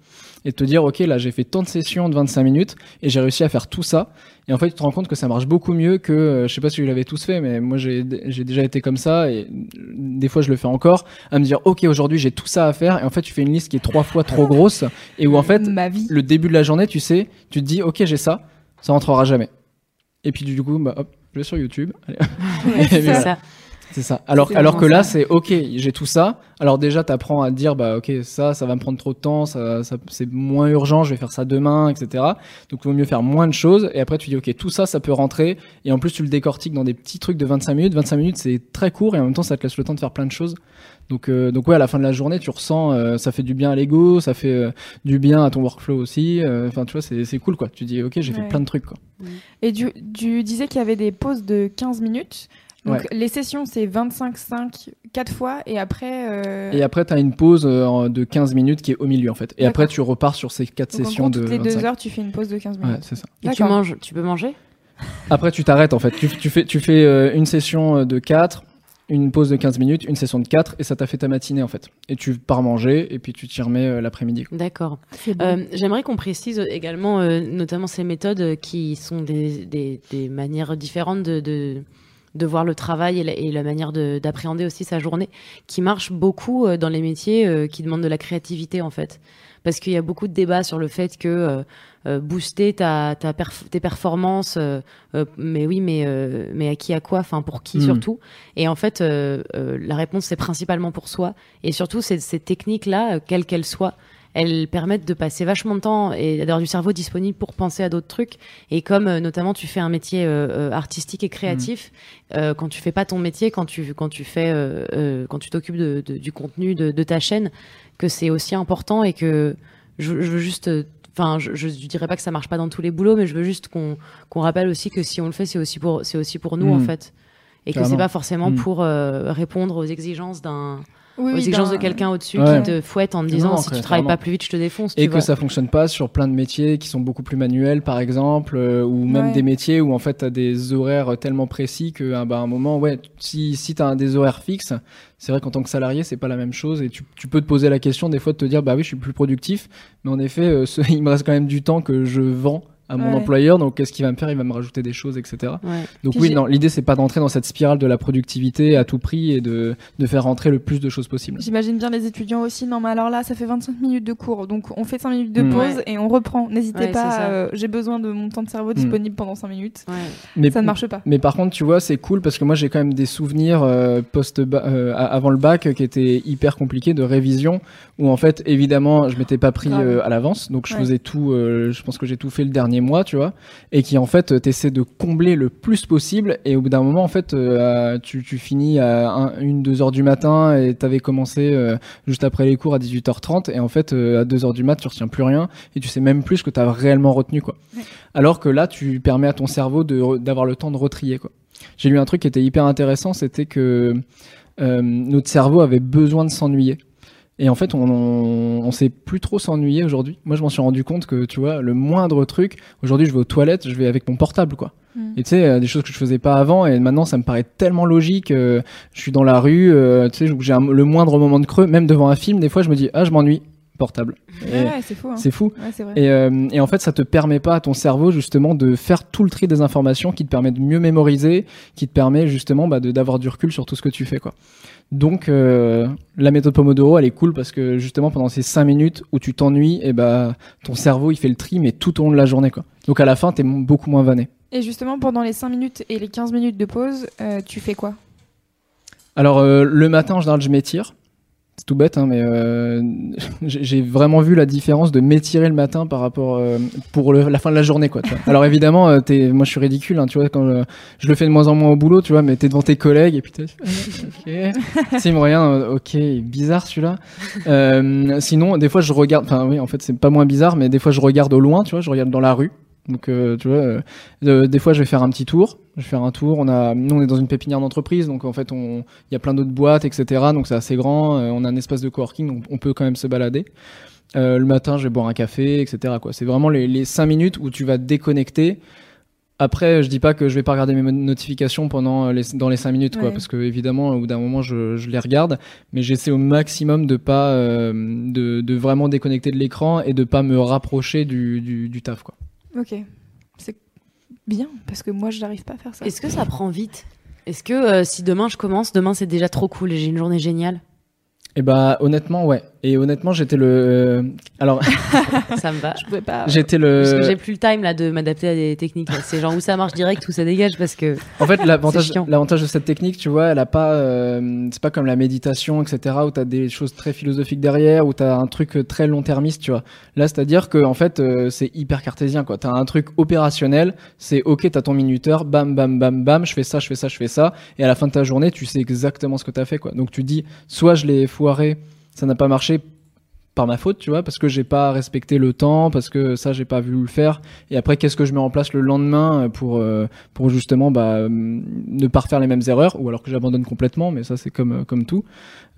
Speaker 3: et de te dire ok là j'ai fait tant de sessions de 25 minutes et j'ai réussi à faire tout ça. Et en fait, tu te rends compte que ça marche beaucoup mieux que euh, je sais pas si vous l'avez tous fait, mais moi j'ai déjà été comme ça et des fois je le fais encore à me dire ok aujourd'hui j'ai tout ça à faire et en fait tu fais une liste qui est trois fois trop grosse et où en fait
Speaker 1: ma vie.
Speaker 3: le début de la journée, tu sais, tu te dis, ok, j'ai ça, ça rentrera jamais. Et puis du coup, bah, hop, je vais sur YouTube.
Speaker 1: Ouais, c'est ça.
Speaker 3: voilà.
Speaker 2: C'est ça.
Speaker 3: C'est ça. Alors, alors que là, c'est ok, j'ai tout ça. Alors déjà, t'apprends à dire, bah ok, ça, ça va me prendre trop de temps, ça, ça c'est moins urgent, je vais faire ça demain, etc. Donc, il vaut mieux faire moins de choses. Et après, tu dis, ok, tout ça, ça peut rentrer. Et en plus, tu le décortiques dans des petits trucs de 25 minutes. 25 minutes, c'est très court et en même temps, ça te laisse le temps de faire plein de choses. Donc, euh, donc ouais, à la fin de la journée, tu ressens, euh, ça fait du bien à l'ego, ça fait euh, du bien à ton workflow aussi. Euh, Enfin, tu vois, c'est c'est cool, quoi. Tu dis, ok, j'ai fait
Speaker 1: Ouais.
Speaker 3: plein de trucs, quoi.
Speaker 1: Et tu, tu disais qu'il y avait des pauses de 15 minutes. Donc
Speaker 3: Ouais.
Speaker 1: les sessions, c'est 25-5, 4 fois. Et après. euh,
Speaker 3: Et après, tu as une pause euh, de 15 minutes qui est au milieu, en fait. Et après, tu repars sur ces quatre
Speaker 1: donc en
Speaker 3: sessions
Speaker 1: gros,
Speaker 3: de
Speaker 1: toutes les 2
Speaker 3: 25.
Speaker 1: heures, tu fais une pause de 15
Speaker 3: Ouais,
Speaker 1: minutes.
Speaker 3: c'est ça.
Speaker 2: Et tu manges, tu peux manger?
Speaker 3: Après, tu t'arrêtes, en fait. Tu, tu fais, tu fais euh, une session de 4, une pause de 15 minutes, une session de 4, et ça t'a fait ta matinée, en fait. Et tu pars manger, et puis tu t'y remets euh, l'après-midi.
Speaker 2: D'accord. Euh, J'aimerais qu'on précise également, euh, notamment ces méthodes euh, qui sont des, des, des manières différentes de, de, de voir le travail et la, et la manière de- d'appréhender aussi sa journée, qui marchent beaucoup euh, dans les métiers euh, qui demandent de la créativité en fait. Parce qu'il y a beaucoup de débats sur le fait que booster ta, ta perf- tes performances, euh, euh, mais oui, mais, euh, mais à qui, à quoi, enfin pour qui
Speaker 3: Mm.
Speaker 2: surtout. Et en fait, euh, euh, la réponse c'est principalement pour soi. Et surtout, ces, ces techniques-là, euh, quelles qu'elles soient, elles permettent de passer vachement de temps et d'avoir du cerveau disponible pour penser à d'autres trucs. Et comme euh, notamment tu fais un métier euh, euh, artistique et créatif, euh, quand tu fais pas ton métier, quand tu quand tu fais euh, euh, quand tu t'occupes de, de- du contenu de, de ta chaîne, que c'est aussi important et que je, je veux juste euh, Enfin, je, je, je dirais pas que ça marche pas dans tous les boulots, mais je veux juste qu'on qu'on rappelle aussi que si on le fait, c'est aussi pour c'est aussi pour nous en fait, et que c'est pas forcément
Speaker 3: Mm.
Speaker 2: pour euh, répondre aux exigences d'un
Speaker 1: Oui,
Speaker 2: aux
Speaker 1: oui,
Speaker 2: exigences de quelqu'un au-dessus
Speaker 3: Ouais.
Speaker 2: qui te fouette en te disant
Speaker 3: Non,
Speaker 2: si tu travailles pas plus vite, je te défonce. tu
Speaker 3: Et que
Speaker 2: vois.
Speaker 3: ça fonctionne pas sur plein de métiers qui sont beaucoup plus manuels, par exemple, euh, ou même
Speaker 1: Ouais.
Speaker 3: des métiers où en fait tu as des horaires tellement précis que ah bah, à un moment, ouais, si, si tu as des horaires fixes, c'est vrai qu'en tant que salarié, c'est pas la même chose et tu, tu peux te poser la question des fois de te dire bah oui, je suis plus productif, mais en effet, euh, ce- il me reste quand même du temps que je vends à mon
Speaker 1: Ouais.
Speaker 3: employeur, donc qu'est-ce qu'il va me faire? Il va me rajouter des choses, etc.
Speaker 2: Ouais.
Speaker 3: Donc
Speaker 1: Puis
Speaker 3: oui, non, l'idée c'est pas d'entrer dans cette spirale de la productivité à tout prix et de, de faire rentrer le plus de choses possible.
Speaker 1: J'imagine bien les étudiants aussi. Non, mais alors là, ça fait 25 minutes de cours. Donc, on fait 5 minutes de
Speaker 3: Mm.
Speaker 1: pause
Speaker 2: Ouais.
Speaker 1: et on reprend. N'hésitez
Speaker 2: Ouais,
Speaker 1: pas. euh, J'ai besoin de mon temps de cerveau disponible pendant 5 minutes.
Speaker 2: Ouais.
Speaker 3: Mais
Speaker 1: Ça ne marche pas.
Speaker 3: Mais par contre, tu vois, c'est cool parce que moi j'ai quand même des souvenirs euh, post euh, avant le bac qui étaient hyper compliqués de révision où en fait évidemment je m'étais pas pris euh, à l'avance donc je
Speaker 1: Ouais.
Speaker 3: faisais tout euh, je pense que j'ai tout fait le dernier mois tu vois et qui en fait euh, t'essaies de combler le plus possible et au bout d'un moment en fait euh, tu, tu finis à 1, une deux heures du matin et t'avais commencé euh, juste après les cours à 18h30 et en fait euh, à 2 heures du mat tu retiens plus rien et tu sais même plus ce que t'as réellement retenu quoi
Speaker 1: Ouais.
Speaker 3: alors que là tu permets à ton cerveau d'avoir le temps de retrier quoi j'ai lu un truc qui était hyper intéressant, c'était que notre cerveau avait besoin de s'ennuyer. Et en fait, on, on, on sait plus trop s'ennuyer aujourd'hui. Moi, je m'en suis rendu compte que, tu vois, le moindre truc, aujourd'hui, je vais aux toilettes, je vais avec mon portable, quoi.
Speaker 1: Mm.
Speaker 3: Et tu sais, euh, des choses que je faisais pas avant, et maintenant, ça me paraît tellement logique. euh, je suis dans la rue, euh, tu sais, j'ai le moindre moment de creux, même devant un film, des fois, je me dis, ah, je m'ennuie, portable. Et
Speaker 1: Ouais, c'est fou. hein.
Speaker 3: c'est fou.
Speaker 1: Ouais, c'est vrai.
Speaker 3: Et, euh, et en fait, ça te permet pas à ton cerveau justement de faire tout le tri des informations qui te permet de mieux mémoriser, qui te permet justement bah, de- d'avoir du recul sur tout ce que tu fais. Quoi. Donc, euh, la méthode Pomodoro, elle est cool parce que justement, pendant ces 5 minutes où tu t'ennuies, et bah, ton cerveau, il fait le tri, mais tout au long de la journée. Quoi. Donc, à la fin, t'es m- beaucoup moins vanné.
Speaker 1: Et justement, pendant les 5 minutes et les 15 minutes de pause, euh, tu fais quoi?
Speaker 3: Alors, euh, le matin, en général, je m'étire. C'est tout bête, hein, mais euh, j'ai vraiment vu la différence de m'étirer le matin par rapport euh, pour le- la fin de la journée, quoi. tu vois. Alors évidemment, euh, t'es- moi je suis ridicule, hein, tu vois, quand euh, je le fais de moins en moins au boulot, tu vois, mais t'es devant tes collègues et puis t'es, ok, moyen, euh, ok, bizarre celui-là. Euh, sinon, des fois je regarde, enfin oui, en fait c'est pas moins bizarre, mais des fois je regarde au loin, tu vois, je regarde dans la rue. Donc, euh, tu vois, euh, des fois, je vais faire un petit tour. Je vais faire un tour. On a, nous, on est dans une pépinière d'entreprise, donc en fait, on, il y a plein d'autres boîtes, etc. Donc, c'est assez grand. Euh, on a un espace de coworking, donc on peut quand même se balader. Le matin, je vais boire un café, etc. Quoi. C'est vraiment les, les cinq minutes où tu vas te déconnecter. Après, je dis pas que je vais pas regarder mes notifications pendant les, dans les cinq minutes, quoi,
Speaker 1: Ouais.
Speaker 3: parce que évidemment, au bout d'un moment, je, je les regarde, mais j'essaie au maximum de pas, euh, de, de vraiment déconnecter de l'écran et de pas me rapprocher du, du, du taf, quoi.
Speaker 1: Ok. C'est bien, parce que moi, je n'arrive pas à faire ça.
Speaker 2: Est-ce que ça prend vite? Est-ce que euh, si demain je commence, demain c'est déjà trop cool et j'ai une journée géniale?
Speaker 3: Et bah honnêtement ouais. Et honnêtement j'étais le euh, alors
Speaker 2: Ça me va.
Speaker 1: Je pouvais pas.
Speaker 3: j'étais
Speaker 2: Parce que j'ai
Speaker 3: le
Speaker 2: plus le time là de m'adapter à des techniques. C'est genre où ça marche direct, où ça dégage parce que
Speaker 3: en fait l'avantage de cette technique tu vois elle a pas euh, c'est pas comme la méditation etc où t'as des choses très philosophiques derrière où t'as un truc très long termiste tu vois là c'est à dire que en fait euh, c'est hyper cartésien quoi t'as un truc opérationnel c'est ok t'as ton minuteur bam bam bam bam je fais ça je fais ça je fais ça et à la fin de ta journée tu sais exactement ce que t'as fait quoi donc tu dis soit je l'ai foiré ça n'a pas marché par ma faute, tu vois, parce que j'ai pas respecté le temps, parce que ça j'ai pas vu le faire. Et après, qu'est-ce que je mets en place le lendemain pour euh, pour justement bah, euh, ne pas refaire les mêmes erreurs, ou alors que j'abandonne complètement, mais ça c'est comme euh, comme tout.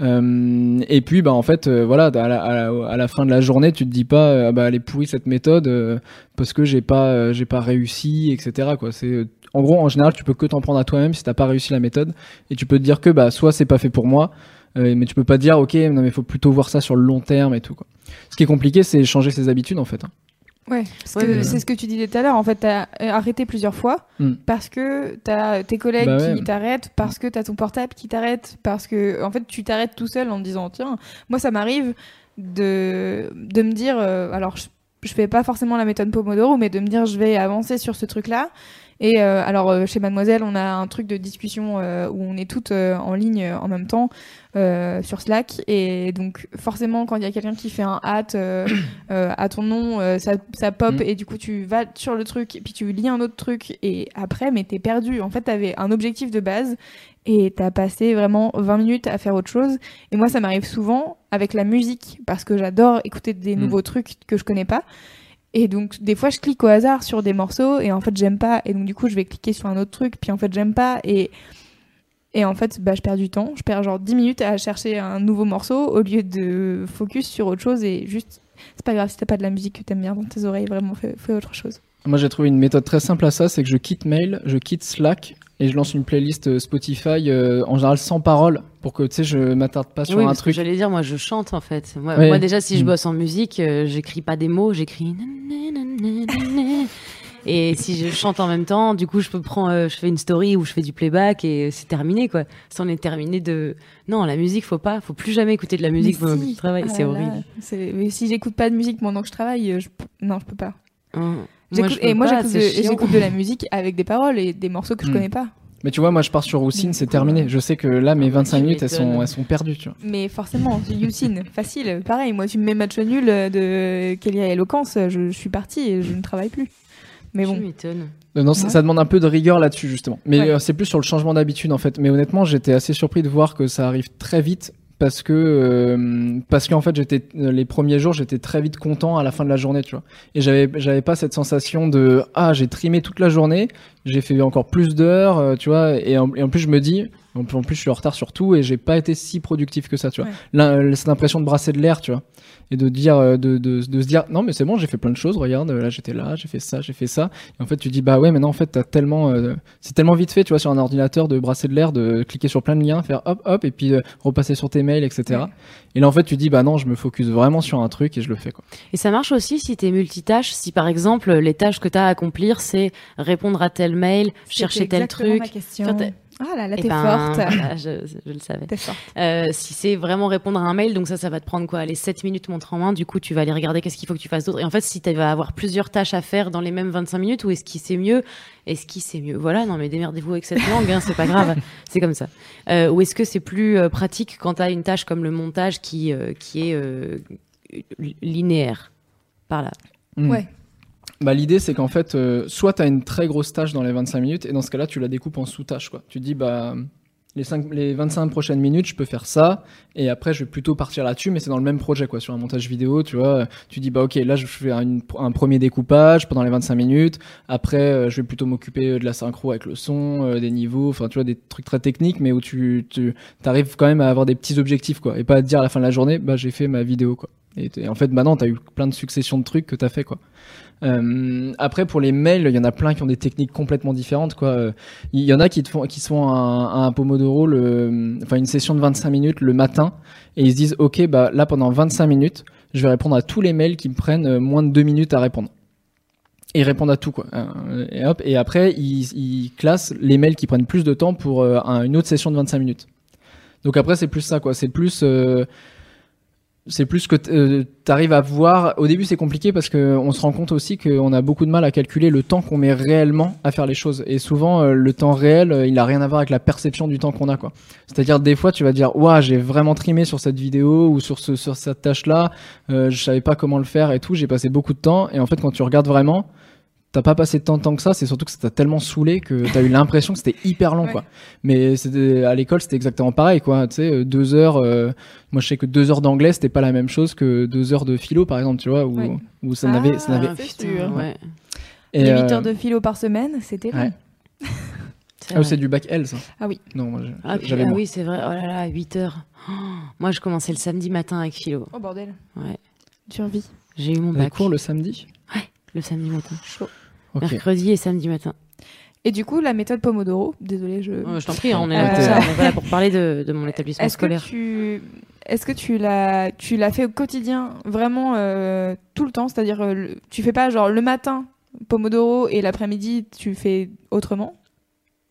Speaker 3: Euh, et puis bah en fait euh, voilà, à la, à, la, à la fin de la journée, tu te dis pas euh, Ah bah elle est pourrie cette méthode euh, parce que j'ai pas euh, j'ai pas réussi, etc. Quoi. C'est en gros en général tu peux que t'en prendre à toi-même si t'as pas réussi la méthode, et tu peux te dire que bah soit c'est pas fait pour moi. Euh, mais tu peux pas dire ok non mais faut plutôt voir ça sur le long terme et tout quoi. Ce qui est compliqué c'est changer ses habitudes en fait. hein.
Speaker 1: Ouais, parce
Speaker 2: Ouais,
Speaker 1: que
Speaker 2: mais-
Speaker 1: c'est ce que tu disais tout à l'heure. En fait, t'as euh, arrêté plusieurs fois
Speaker 3: Mm.
Speaker 1: parce que t'as tes collègues
Speaker 3: Bah ouais.
Speaker 1: qui t'arrêtent, parce que t'as ton portable qui t'arrête, parce que en fait tu t'arrêtes tout seul en te disant tiens, moi ça m'arrive de de me dire euh, alors je, je fais pas forcément la méthode Pomodoro, mais de me dire je vais avancer sur ce truc là. Et euh, alors euh, chez Mademoiselle, on a un truc de discussion euh, où on est toutes en ligne en même temps sur Slack et donc forcément quand il y a quelqu'un qui fait un hâte à ton nom, ça, ça pop
Speaker 3: Mm.
Speaker 1: et du coup tu vas sur le truc et puis tu lis un autre truc et après mais t'es perdu. En fait t'avais un objectif de base et t'as passé vraiment 20 minutes à faire autre chose. Et moi ça m'arrive souvent avec la musique parce que j'adore écouter des
Speaker 3: Mm.
Speaker 1: nouveaux trucs que je connais pas. Et donc des fois je clique au hasard sur des morceaux et en fait j'aime pas. Et donc du coup je vais cliquer sur un autre truc. Puis en fait j'aime pas. Et en fait bah je perds du temps, je perds genre 10 minutes à chercher un nouveau morceau au lieu de focus sur autre chose et juste c'est pas grave si t'as pas de la musique que t'aimes bien dans tes oreilles vraiment fais, fais autre chose.
Speaker 3: Moi j'ai trouvé une méthode très simple à ça, c'est que je quitte mail, je quitte Slack et je lance une playlist euh, Spotify euh, en général sans parole pour que tu sais je m'attarde pas sur
Speaker 2: oui,
Speaker 3: un
Speaker 2: parce que
Speaker 3: truc.
Speaker 2: j'allais dire, moi je chante en fait. Moi,
Speaker 3: Ouais.
Speaker 2: moi, déjà, si je
Speaker 3: Mm.
Speaker 2: bosse en musique, euh, j'écris pas des mots, j'écris. Et si je chante en même temps, du coup, je peux prendre, euh, je fais une story ou je fais du playback et c'est terminé quoi. Ça, on est terminé de. Non, la musique, faut pas, faut plus jamais écouter de la musique pendant
Speaker 1: si.
Speaker 2: que tu travailles.
Speaker 1: Ah
Speaker 2: c'est
Speaker 1: là
Speaker 2: horrible.
Speaker 1: là, c'est- mais si j'écoute pas de musique pendant que je travaille, je... non je peux pas.
Speaker 2: Hum.
Speaker 1: Et moi j'écoute de, la musique avec des paroles et des morceaux que je
Speaker 3: Mm.
Speaker 1: connais pas.
Speaker 3: Mais tu vois moi je pars sur Roussine,
Speaker 1: Du
Speaker 3: c'est terminé. Je sais que là mes
Speaker 2: Ah bah,
Speaker 3: 25
Speaker 2: tu
Speaker 3: minutes elles sont elles sont perdues, tu vois.
Speaker 1: Mais forcément, Youssine, facile, pareil. Moi, tu me mets match nul de Kélia Eloquence, je, je suis partie et je ne travaille plus. Mais bon.
Speaker 3: Euh, Non, ça, demande un peu de rigueur là-dessus justement. Mais
Speaker 1: Ouais.
Speaker 3: euh, c'est plus sur le changement d'habitude en fait. Mais honnêtement, j'étais assez surpris de voir que ça arrive très vite parce que euh, parce qu'en fait j'étais les premiers jours j'étais très vite content à la fin de la journée tu vois. Et j'avais j'avais pas cette sensation de ah j'ai trimé toute la journée j'ai fait encore plus d'heures euh, tu vois. Et en plus je me dis en plus je suis en retard sur tout et j'ai pas été si productif que ça tu vois
Speaker 1: Ouais.
Speaker 3: Cette impression de brasser de l'air tu vois et de dire euh, de, de, de se dire non mais c'est bon j'ai fait plein de choses regarde là j'étais là j'ai fait ça j'ai fait ça et en fait tu dis bah ouais maintenant en fait t'as tellement euh, c'est tellement vite fait tu vois sur un ordinateur de brasser de l'air de cliquer sur plein de liens faire hop hop et puis euh, repasser sur tes mails etc
Speaker 1: Ouais.
Speaker 3: et là en fait tu dis bah non je me focus vraiment sur un truc et je le fais quoi
Speaker 2: Et ça marche aussi si tu es multitâche, si par exemple les tâches que tu as à accomplir, c'est répondre à tel mail, chercher tel
Speaker 1: exactement
Speaker 2: truc.
Speaker 1: ma question.
Speaker 2: Faire tes-
Speaker 1: Ah là là,
Speaker 2: Eh
Speaker 1: t'es
Speaker 2: ben,
Speaker 1: forte.
Speaker 2: voilà, je, je le savais.
Speaker 1: T'es forte.
Speaker 2: Euh, si c'est vraiment répondre à un mail, donc ça, ça va te prendre quoi? Les 7 minutes montre en main, du coup, tu vas aller regarder qu'est-ce qu'il faut que tu fasses d'autre. Et en fait, si tu vas avoir plusieurs tâches à faire dans les mêmes 25 minutes, ou est-ce qu'il c'est mieux? Est-ce qu'il c'est mieux? Voilà, non mais démerdez-vous avec cette langue, hein, c'est pas grave, c'est comme ça. Euh, ou est-ce que c'est plus euh, pratique quand tu as une tâche comme le montage qui, euh, qui est euh, linéaire? Par là.
Speaker 3: Mm.
Speaker 1: Ouais.
Speaker 3: Bah, l'idée, c'est qu'en fait, euh, soit tu as une très grosse tâche dans les 25 minutes, et dans ce cas-là, tu la découpes en sous-tâches. Quoi. Tu dis, bah, les, 5, les 25 prochaines minutes, je peux faire ça, et après, je vais plutôt partir là-dessus, mais c'est dans le même projet, quoi, sur un montage vidéo, tu vois. Tu dis, bah, ok, là, je fais un, premier découpage pendant les 25 minutes, après, euh, je vais plutôt m'occuper de la synchro avec le son, euh, des niveaux, enfin, tu vois, des trucs très techniques, mais où tu, tu arrives quand même à avoir des petits objectifs, quoi, et pas à te dire à la fin de la journée, bah, j'ai fait ma vidéo, quoi. Et, et en fait, maintenant, tu as eu plein de successions de trucs que tu as fait, quoi. Euh, après, pour les mails, il y en a plein qui ont des techniques complètement différentes. Quoi. Euh, Il y en a qui, te font, qui se font un, un Pomodoro, le, enfin une session de 25 minutes le matin, et ils se disent, ok, bah là pendant 25 minutes, je vais répondre à tous les mails qui me prennent euh, moins de 2 minutes à répondre. Ils répondent à tout, quoi. Euh, Et, et après, ils, ils classent les mails qui prennent plus de temps pour un- une autre session de 25 minutes. Donc après, c'est plus ça, quoi. C'est plus euh, c'est plus que tu arrives à voir. Au début, c'est compliqué parce que on se rend compte aussi qu'on a beaucoup de mal à calculer le temps qu'on met réellement à faire les choses. Et souvent, euh, le temps réel, euh, il a rien à voir avec la perception du temps qu'on a, quoi. C'est-à-dire, des fois, tu vas dire, waouh, j'ai vraiment trimé sur cette vidéo ou sur ce, sur cette tâche-là. Euh, je savais pas comment le faire et tout. J'ai passé beaucoup de temps. Et en fait, quand tu regardes vraiment, t'as pas passé tant de temps que ça. C'est surtout que ça t'a tellement saoulé que t'as eu l'impression que c'était hyper long,
Speaker 1: Ouais.
Speaker 3: quoi. Mais c'était à l'école, c'était exactement pareil, quoi. Tu sais, euh, deux heures. euh, moi, je sais que deux heures d'anglais, c'était pas la même chose que deux heures de philo, par exemple, tu vois, où,
Speaker 1: Ouais.
Speaker 3: où ça n'avait, ça
Speaker 1: Ah,
Speaker 3: n'avait.
Speaker 1: sûr.
Speaker 2: ouais.
Speaker 3: Et,
Speaker 1: Les
Speaker 3: euh,
Speaker 1: 8 heures de philo par semaine, c'était long.
Speaker 3: ouais.
Speaker 2: C'est
Speaker 3: Ah,
Speaker 2: vrai.
Speaker 3: c'est du bac L, ça.
Speaker 1: Ah oui.
Speaker 3: Non, moi,
Speaker 2: Ah,
Speaker 3: j'avais
Speaker 2: ah oui, c'est vrai. Oh là là, 8 heures. Oh, moi, je commençais le samedi matin avec philo.
Speaker 1: Oh bordel.
Speaker 2: Ouais.
Speaker 1: Survie.
Speaker 2: J'ai eu mon
Speaker 3: Les
Speaker 2: bac
Speaker 3: cours le samedi?
Speaker 2: le samedi matin.
Speaker 1: Chaud.
Speaker 2: Mercredi et samedi matin.
Speaker 1: Et du coup, la méthode Pomodoro, désolé, je.
Speaker 2: Oh, je t'en prie, hein, on est
Speaker 1: Euh,
Speaker 2: là. On est là pour parler de, de mon établissement
Speaker 1: Est-ce que
Speaker 2: scolaire.
Speaker 1: tu est-ce que tu l'as tu l'as fait au quotidien vraiment euh, tout le temps, c'est-à-dire euh, tu fais pas genre le matin Pomodoro et l'après-midi tu fais autrement?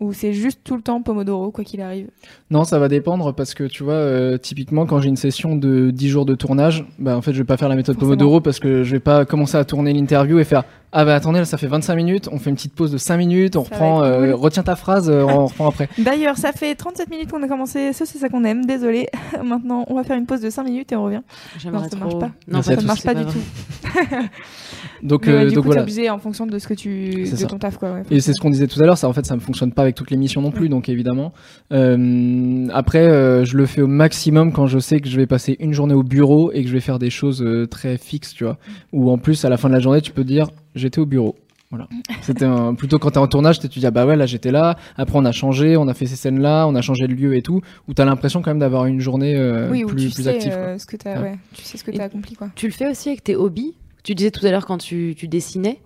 Speaker 1: Ou c'est juste tout le temps Pomodoro quoi qu'il arrive
Speaker 3: Non, ça va dépendre parce que tu vois, euh, typiquement, quand j'ai une session de 10 jours de tournage, bah, en fait, je vais pas faire la méthode
Speaker 1: Forcément.
Speaker 3: Pomodoro parce que je vais pas commencer à tourner l'interview et faire Ah bah attendez, là, ça fait 25 minutes, on fait une petite pause de 5 minutes, on
Speaker 1: Ça
Speaker 3: reprend,
Speaker 1: être cool.
Speaker 3: euh, retiens ta phrase, euh, on reprend après.
Speaker 1: D'ailleurs, ça fait 37 minutes qu'on a commencé, ça c'est ça qu'on aime, désolé. Maintenant, on va faire une pause de 5 minutes et on revient. Non, ça
Speaker 2: trop.
Speaker 1: marche pas.
Speaker 2: Non,
Speaker 3: Merci
Speaker 1: ça ne marche pas du tout.
Speaker 3: Donc,
Speaker 1: Mais ouais,
Speaker 3: euh,
Speaker 1: du
Speaker 3: donc
Speaker 1: coup,
Speaker 3: voilà.
Speaker 1: obligé en fonction de ce que tu
Speaker 3: C'est
Speaker 1: de
Speaker 3: ça.
Speaker 1: ton taf quoi. ouais.
Speaker 3: Et c'est ce qu'on disait tout à l'heure, ça en fait ça ne fonctionne pas avec toutes les missions non plus, donc évidemment. Euh, après, euh, je le fais au maximum quand je sais que je vais passer une journée au bureau et que je vais faire des choses euh, très fixes, tu vois. Ou en plus à la fin de la journée, tu peux dire j'étais au bureau. Voilà. C'était un- plutôt quand t'es en tournage, tu dis ah bah ouais là j'étais là. Après on a changé, on a fait ces scènes là, on a changé de lieu et tout. Où t'as l'impression quand même d'avoir une journée euh,
Speaker 1: Oui, où
Speaker 3: plus,
Speaker 1: tu
Speaker 3: plus
Speaker 1: sais
Speaker 3: active. quoi.
Speaker 1: euh, ce que
Speaker 3: Ouais.
Speaker 1: ouais, tu sais ce que t'as accompli quoi.
Speaker 2: Tu le fais aussi avec tes hobbies? Tu disais tout à l'heure quand tu, dessinais.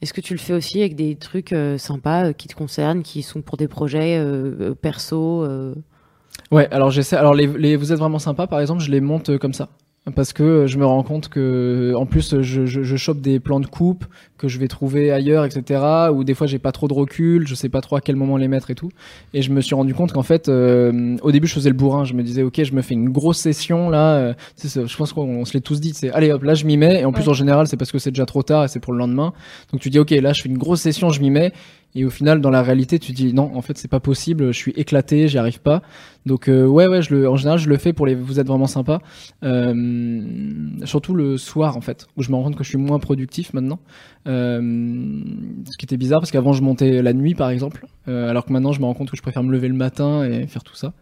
Speaker 2: Est-ce que tu le fais aussi avec des trucs euh, sympas euh, qui te concernent, qui sont pour des projets euh, perso
Speaker 3: Ouais, alors j'essaie. Alors les, les vous êtes vraiment sympa, par exemple, je les monte comme ça. Parce que euh, je me rends compte que, en plus, euh, je, je, je chope des plans de coupe que je vais trouver ailleurs, etc. Ou des fois, j'ai pas trop de recul, je sais pas trop à quel moment les mettre et tout. Et je me suis rendu compte qu'en fait, euh, au début, je faisais le bourrin. Je me disais, ok, je me fais une grosse session là. euh, je pense qu'on on se l'est tous dit. C'est, allez, hop, là, je m'y mets. Et en plus,
Speaker 1: Ouais.
Speaker 3: en général, c'est parce que c'est déjà trop tard et c'est pour le lendemain. Donc tu dis, ok, là, je fais une grosse session, je m'y mets. Et au final, dans la réalité, tu dis non, en fait, c'est pas possible. Je suis éclaté, j'y arrive pas. Donc euh, ouais, ouais, je le, en général, je le fais pour les. Vous êtes vraiment sympa. Euh, surtout le soir, en fait, où je me rends compte que je suis moins productif maintenant. Euh, ce qui était bizarre parce qu'avant, je montais la nuit, par exemple, euh, alors que maintenant, je me rends compte que je préfère me lever le matin et faire tout ça.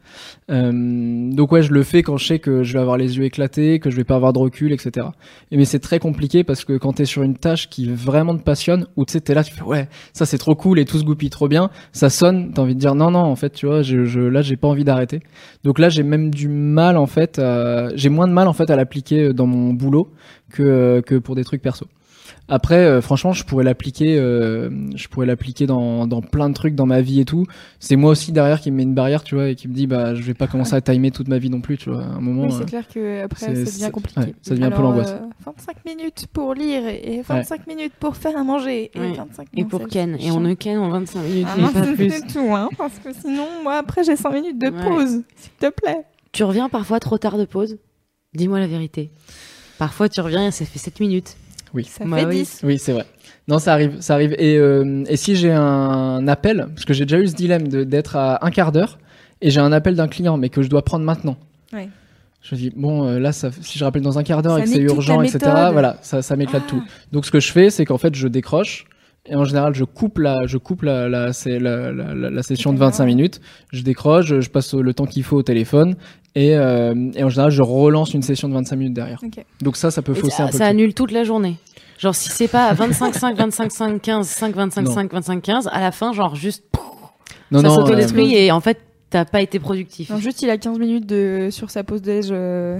Speaker 3: Euh, donc ouais, je le fais quand je sais que je vais avoir les yeux éclatés, que je vais pas avoir de recul, etc. Et mais c'est très compliqué parce que quand t'es sur une tâche qui vraiment te passionne, ou tu sais, t'es là, tu fais ouais, ça c'est trop cool et tout se goupille trop bien, ça sonne, t'as envie de dire non, non, en fait, tu vois, je, je là, j'ai pas envie d'arrêter. Donc là, j'ai même du mal en fait, j'ai moins de mal en fait à l'appliquer dans mon boulot que euh, que pour des trucs perso. Après, euh, franchement, je pourrais l'appliquer, euh, je pourrais l'appliquer dans, dans plein de trucs dans ma vie et tout. C'est moi aussi derrière qui me met une barrière, tu vois, et qui me dit, bah, je vais pas commencer à timer toute ma vie non plus, tu vois. À un moment,
Speaker 1: Oui,
Speaker 3: euh,
Speaker 1: c'est clair que après
Speaker 3: c'est-
Speaker 1: ça devient
Speaker 3: c'est-
Speaker 1: compliqué.
Speaker 3: ouais, ça devient un peu l'angoisse.
Speaker 1: euh, 25 minutes pour lire et 25 minutes pour faire à manger et
Speaker 2: Ouais.
Speaker 1: 25
Speaker 2: Et pour
Speaker 1: c'est
Speaker 2: Ken. Et on ne Ken en 25 minutes,
Speaker 1: Ah non,
Speaker 2: pas
Speaker 1: c'est
Speaker 2: plus.
Speaker 1: tout, hein, parce que sinon, moi après j'ai 5 minutes de
Speaker 2: Ouais.
Speaker 1: pause, s'il te plaît.
Speaker 2: Tu reviens parfois trop tard de pause? Dis-moi la vérité. Parfois, tu reviens et ça fait 7 minutes.
Speaker 1: Ça
Speaker 2: Bah
Speaker 1: fait
Speaker 2: oui.
Speaker 1: 10.
Speaker 3: Oui, c'est vrai. Non, ça arrive, ça arrive. Et, euh, et si j'ai un appel, parce que j'ai déjà eu ce dilemme de- d'être à un quart d'heure et j'ai un appel d'un client, mais que je dois prendre maintenant.
Speaker 1: Ouais.
Speaker 3: Je me dis bon, euh, là, ça, si je rappelle dans un quart d'heure et que c'est urgent, etc. Voilà, ça, ça m'éclate
Speaker 1: Ah.
Speaker 3: tout. Donc, ce que je fais, c'est qu'en fait, je décroche. Et en général, je coupe la, je coupe la, la, c'est la, la, la- la session de
Speaker 1: D'accord.
Speaker 3: 25 minutes. Je décroche, je, passe le temps qu'il faut au téléphone. Et, euh, et en général, je relance une session de 25 minutes derrière.
Speaker 1: Ok.
Speaker 3: Donc ça, ça peut fausser
Speaker 2: ça,
Speaker 3: un peu.
Speaker 2: ça annule toute la journée. Genre, si c'est pas 25, 5, 25, 5, 15, 5, 25,
Speaker 3: Non.
Speaker 2: 5, 25, 15, à la fin, genre, juste,
Speaker 3: Non,
Speaker 2: ça
Speaker 3: non,
Speaker 2: s'autodétruit
Speaker 3: euh,
Speaker 2: et en fait, t'as pas été productif.
Speaker 1: Non, juste il a 15 minutes de... sur sa pause déj euh,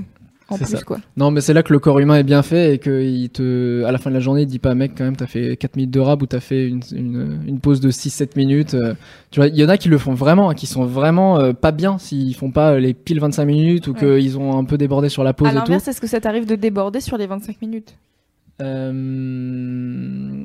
Speaker 1: en plus
Speaker 3: ça.
Speaker 1: quoi.
Speaker 3: Non, mais c'est là que le corps humain est bien fait et que il te, à la fin de la journée, il dit pas, mec, quand même, t'as fait 4 minutes de rab ou t'as fait une, une, une pause de 6-7 minutes. euh, tu vois, il y en a qui le font vraiment, hein, qui sont vraiment euh, pas bien s'ils font pas les piles 25 minutes ou
Speaker 1: Ouais.
Speaker 3: qu'ils ont un peu débordé sur la pause
Speaker 1: à
Speaker 3: et tout.
Speaker 1: l'inverse, est-ce que ça t'arrive de déborder sur les 25 minutes?
Speaker 3: Euh,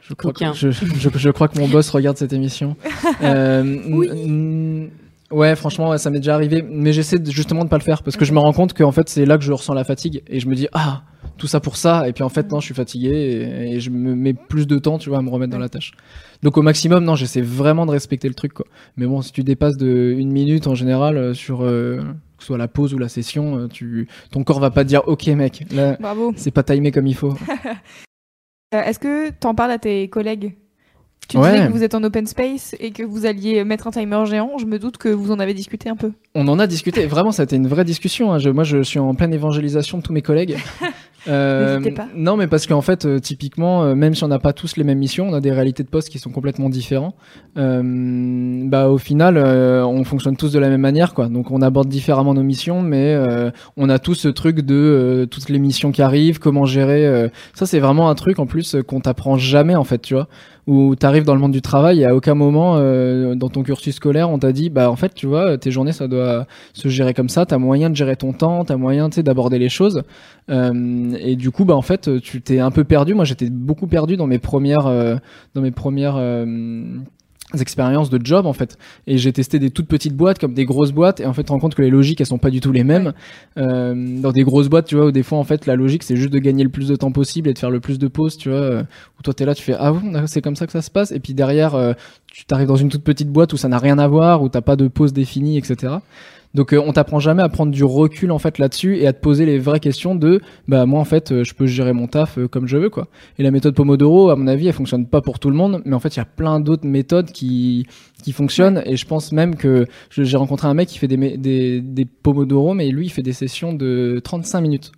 Speaker 3: je, crois que,
Speaker 2: Coquin.
Speaker 3: je, je, je crois que mon boss regarde cette émission. Euh,
Speaker 1: Oui.
Speaker 3: Ouais, franchement, ouais, ça m'est déjà arrivé, mais j'essaie justement de pas le faire parce que je me rends compte qu'en fait c'est là que je ressens la fatigue et je me dis ah tout ça pour ça et puis en fait non je suis fatigué et, et je me mets plus de temps tu vois à me remettre dans la tâche. Donc au maximum non j'essaie vraiment de respecter le truc quoi. Mais bon si tu dépasses de une minute en général euh, sur euh, que ce soit la pause ou la session, euh, tu ton corps va pas te dire ok mec là c'est pas timé comme il faut.
Speaker 1: Euh, est-ce que t'en parles à tes collègues? Tu
Speaker 3: Ouais.
Speaker 1: disais que vous êtes en open space et que vous alliez mettre un timer géant. Je me doute que vous en avez discuté un peu.
Speaker 3: On en a discuté. Vraiment, ça a été une vraie discussion. hein. Je- moi, je suis en pleine évangélisation de tous mes collègues. Euh,
Speaker 1: pas.
Speaker 3: Non, mais parce qu'en fait, euh, typiquement, euh, même si on n'a pas tous les mêmes missions, on a des réalités de poste qui sont complètement différents. Euh, bah, au final, on fonctionne tous de la même manière, quoi. Donc, on aborde différemment nos missions, mais on a tous ce truc de toutes les missions qui arrivent, comment gérer. Ça, c'est vraiment un truc en plus qu'on t'apprend jamais, en fait, tu vois où tu arrives dans le monde du travail et à aucun moment euh, dans ton cursus scolaire on t'a dit bah en fait tu vois tes journées ça doit se gérer comme ça. T'as moyen de gérer ton temps t'as moyen tu sais d'aborder les choses. Euh, et du coup bah en fait tu t'es un peu perdu. Moi j'étais beaucoup perdu dans mes premières euh, dans mes premières expériences de job en fait. Et j'ai testé des toutes petites boîtes comme des grosses boîtes et en fait tu te rends compte que les logiques elles sont pas du tout les mêmes. Euh, dans des grosses boîtes tu vois où des fois en fait la logique c'est juste de gagner le plus de temps possible et de faire le plus de pauses tu vois euh, où toi t'es là tu fais ah bon c'est comme ça que ça se passe. Et puis derrière euh, tu t'arrives dans une toute petite boîte où ça n'a rien à voir où t'as pas de pause définie etc donc euh, on t'apprend jamais à prendre du recul en fait là-dessus et à te poser les vraies questions de bah moi en fait euh, je peux gérer mon taf euh, comme je veux quoi. Et la méthode Pomodoro à mon avis elle fonctionne pas pour tout le monde mais en fait il y a plein d'autres méthodes qui qui fonctionnent et je pense même que j'ai rencontré un mec qui fait des, des des Pomodoro mais lui il fait des sessions de 35 minutes.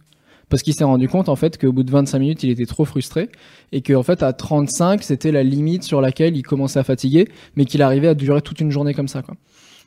Speaker 3: Parce qu'il s'est rendu compte en fait qu'au bout de 25 minutes il était trop frustré et qu'en fait à 35 c'était la limite sur laquelle il commençait à fatiguer mais qu'il arrivait à durer toute une journée comme ça quoi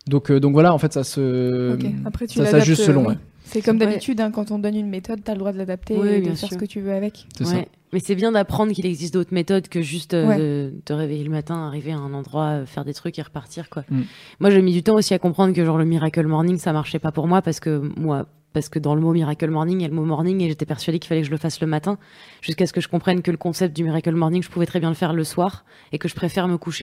Speaker 3: donc euh, donc voilà en fait ça se
Speaker 1: Ok. Après, tu
Speaker 3: ça s'ajuste selon
Speaker 1: euh,
Speaker 3: ouais.
Speaker 1: C'est comme d'habitude, hein, quand on donne une méthode, t'as le droit de l'adapter
Speaker 2: Oui,
Speaker 1: et de faire
Speaker 2: sûr.
Speaker 1: ce que tu veux avec.
Speaker 3: c'est ça
Speaker 2: Ouais. Mais c'est bien d'apprendre qu'il existe d'autres méthodes que juste euh,
Speaker 1: Ouais.
Speaker 2: de te réveiller le matin, arriver à un endroit, euh, faire des trucs et repartir quoi.
Speaker 3: Mm.
Speaker 2: Moi j'ai mis du temps aussi à comprendre que genre le miracle morning ça marchait pas pour moi parce que moi parce que dans le mot miracle morning il y a le mot morning et j'étais persuadée qu'il fallait que je le fasse le matin jusqu'à ce que je comprenne que le concept du miracle morning je pouvais très bien le faire le soir et que je préfère me coucher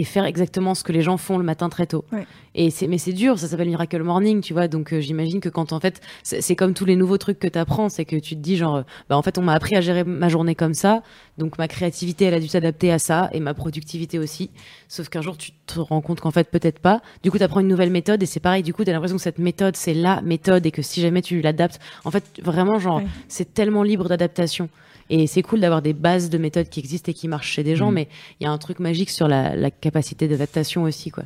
Speaker 2: et faire exactement ce que les gens font le matin très tôt.
Speaker 1: Ouais.
Speaker 2: Et c'est mais c'est dur, ça s'appelle Miracle Morning, tu vois. Donc euh, j'imagine que quand en fait c'est comme tous les nouveaux trucs que tu apprends, c'est que tu te dis genre euh, bah en fait on m'a appris à gérer ma journée comme ça, donc ma créativité elle a dû s'adapter à ça et ma productivité aussi. Sauf qu'un jour tu te rends compte qu'en fait peut-être pas. Du coup tu apprends une nouvelle méthode et c'est pareil, du coup tu as l'impression que cette méthode c'est la méthode et que si jamais tu l'adaptes, en fait vraiment genre
Speaker 1: Ouais.
Speaker 2: c'est tellement libre d'adaptation. Et c'est cool d'avoir des bases de méthodes qui existent et qui marchent chez des gens,
Speaker 3: Mhm.
Speaker 2: mais il y a un truc magique sur la, la capacité d'adaptation aussi, quoi.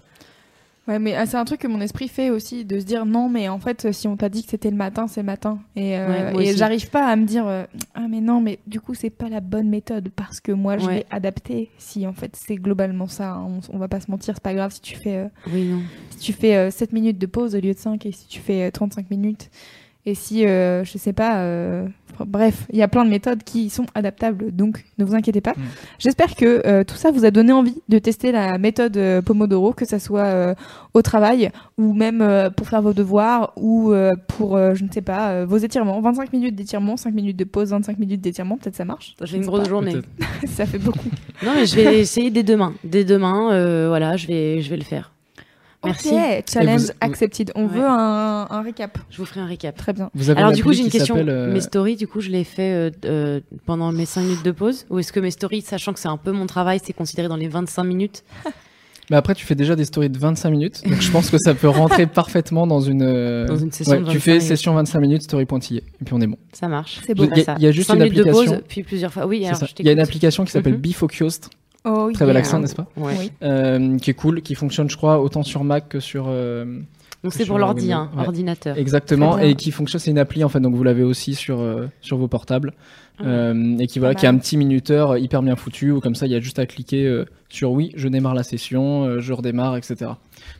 Speaker 1: Ouais, mais ah, c'est un truc que mon esprit fait aussi, de se dire non, mais en fait, si on t'a dit que c'était le matin, c'est le matin. Et, euh,
Speaker 2: Ouais,
Speaker 1: et j'arrive pas à me dire euh, ah, mais non, mais du coup, c'est pas la bonne méthode parce que moi, je
Speaker 2: Ouais.
Speaker 1: l'ai adapté. Si en fait, c'est globalement ça, hein, on, on va pas se mentir, c'est pas grave si tu fais, euh,
Speaker 2: Oui, non.
Speaker 1: si tu fais euh, 7 minutes de pause au lieu de 5 et si tu fais euh, 35 minutes. Et si, euh, je sais pas, euh, bref, il y a plein de méthodes qui sont adaptables, donc ne vous inquiétez pas.
Speaker 3: Mm.
Speaker 1: J'espère que euh, tout ça vous a donné envie de tester la méthode euh, Pomodoro, que ça soit euh, au travail ou même euh, pour faire vos devoirs ou euh, pour, euh, je ne sais pas, euh, vos étirements. 25 minutes d'étirement, 5 minutes de pause, 25 minutes d'étirement, peut-être ça marche.
Speaker 2: Fait une grosse
Speaker 1: pas.
Speaker 2: journée.
Speaker 1: Ça fait beaucoup.
Speaker 2: Non, mais je vais essayer dès demain. Dès demain, euh, voilà, je vais, je vais le faire. Merci.
Speaker 1: Challenge
Speaker 3: vous-
Speaker 1: accepted. On
Speaker 2: Ouais.
Speaker 1: veut un, un récap.
Speaker 2: Je vous ferai un récap.
Speaker 1: Très bien.
Speaker 3: Vous avez
Speaker 2: Alors du coup, j'ai une question.
Speaker 3: euh,
Speaker 2: Mes stories, du coup, je les fais euh, euh, pendant mes 5 minutes de pause Ou est-ce que mes stories, sachant que c'est un peu mon travail, c'est considéré dans les 25 minutes?
Speaker 3: Mais après, tu fais déjà des stories de 25 minutes, donc je pense que ça peut rentrer parfaitement dans une. euh,
Speaker 2: Dans une session
Speaker 3: ouais,
Speaker 2: de
Speaker 3: Tu
Speaker 2: 25
Speaker 3: fais
Speaker 2: minutes.
Speaker 3: session 25 minutes, story pointillée, et puis on est bon.
Speaker 2: Ça marche.
Speaker 1: C'est beau.
Speaker 3: Il y a-
Speaker 2: Ça.
Speaker 3: il y a juste
Speaker 2: 5
Speaker 3: une
Speaker 2: minutes de
Speaker 3: application.
Speaker 2: pause, puis plusieurs fois. Oui, alors je
Speaker 3: Il y a une application qui s'appelle. Bifocused,
Speaker 1: Oh,
Speaker 3: très bel
Speaker 1: yeah.
Speaker 3: accent, n'est-ce pas
Speaker 2: Ouais.
Speaker 1: Oui.
Speaker 3: Euh, Qui est cool, qui fonctionne, je crois, autant sur Mac que sur. euh,
Speaker 2: Donc c'est pour l'ordi, hein,
Speaker 3: Ouais.
Speaker 2: ordinateur.
Speaker 3: Exactement, et qui fonctionne, c'est une appli en fait, donc vous l'avez aussi sur, euh, sur vos portables,
Speaker 2: Ah.
Speaker 3: Euh, et qui, voilà, qui a un petit minuteur hyper bien foutu, où comme ça il y a juste à cliquer euh, sur oui, je démarre la session, euh, je redémarre, etc.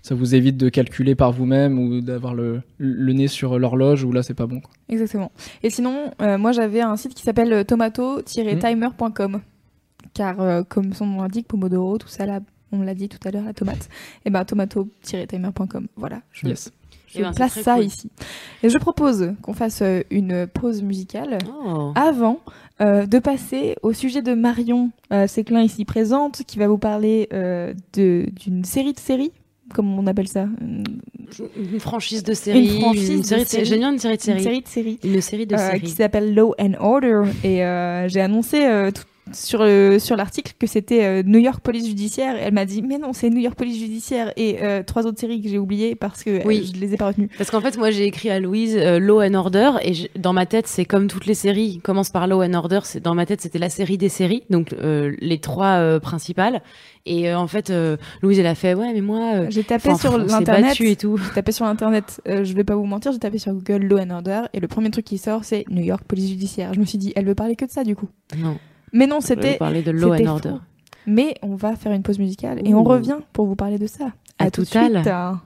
Speaker 3: Ça vous évite de calculer par vous-même ou d'avoir le, le nez sur l'horloge, où là c'est pas bon. quoi.
Speaker 1: Exactement. Et sinon, euh, moi j'avais un site qui s'appelle tomato-timer.com. Car euh, comme son nom l'indique, Pomodoro, tout ça là, on l'a dit tout à l'heure, la tomate. Et ben tomato-timer.com. Voilà. Je,
Speaker 3: Yes.
Speaker 1: je
Speaker 2: Eh ben,
Speaker 1: place ça
Speaker 2: cool.
Speaker 1: ici. Et je propose qu'on fasse euh, une pause musicale
Speaker 2: Oh.
Speaker 1: avant euh, de passer au sujet de Marion euh, Séclin ici présente, qui va vous parler euh, de- d'une série de séries, comme on appelle ça. Une,
Speaker 2: franchise de série.
Speaker 1: Une franchise de
Speaker 2: série de
Speaker 1: série.
Speaker 2: J'aime bien une série de
Speaker 1: une
Speaker 2: série.
Speaker 1: série de séries.
Speaker 2: Une série de
Speaker 1: euh,
Speaker 2: séries.
Speaker 1: qui s'appelle Law and Order et euh, j'ai annoncé euh, tout- sur le sur l'article que c'était euh, New York Police Judiciaire et elle m'a dit mais non c'est New York Police Judiciaire et euh, trois autres séries que j'ai oubliées parce que euh,
Speaker 2: Oui.
Speaker 1: je les ai pas retenues.
Speaker 2: Parce qu'en fait, moi, j'ai écrit à Louise euh, Law and Order et je- dans ma tête, c'est comme toutes les séries. Commence par Law and Order. C'est dans ma tête, c'était la série des séries, donc euh, les trois euh, principales. Et euh, en fait, euh, Louise, elle a fait ouais, mais moi, euh,
Speaker 1: J'ai tapé sur l'internet.
Speaker 2: et tout.
Speaker 1: J'ai tapé sur internet, euh, je vais pas vous mentir, j'ai tapé sur Google Law and Order et le premier truc qui sort c'est New York Police Judiciaire. Je me suis dit elle veut parler que de ça du coup.
Speaker 2: Non,
Speaker 1: Mais non, c'était
Speaker 2: vais parler de Law and Order.
Speaker 1: Mais on va faire une pause musicale et on revient pour vous parler de ça.
Speaker 2: À
Speaker 1: tout de
Speaker 2: tout à
Speaker 1: suite.
Speaker 2: l'heure.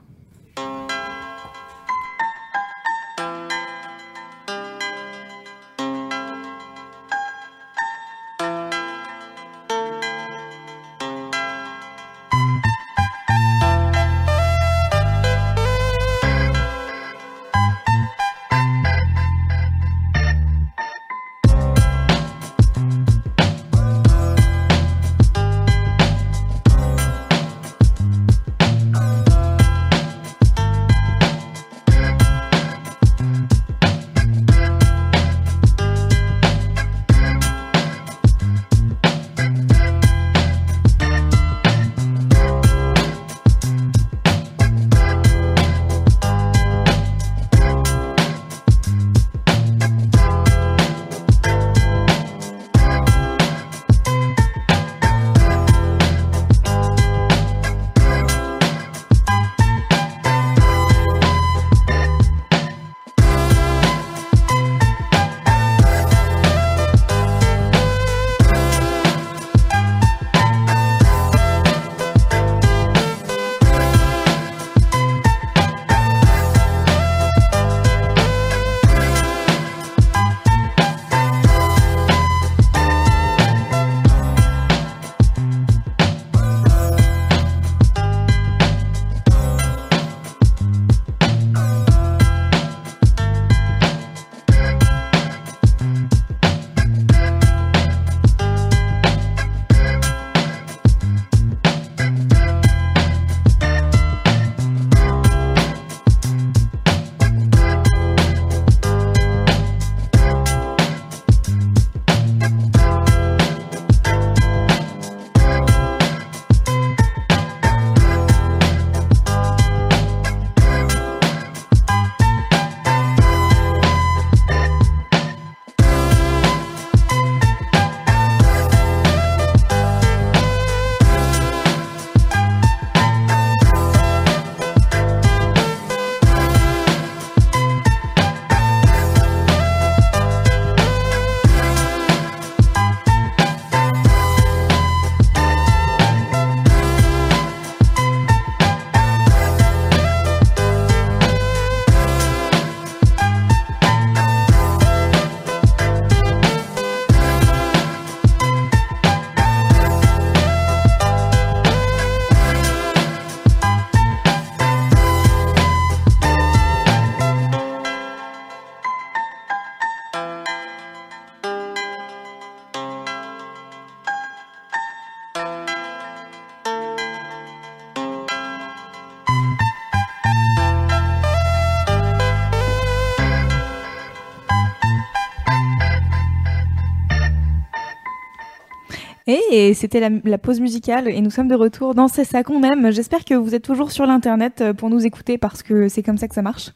Speaker 1: Et c'était la, pause musicale et nous sommes de retour dans C'est ça qu'on aime. J'espère que vous êtes toujours sur l'internet euh, pour nous écouter parce que c'est comme ça que ça marche.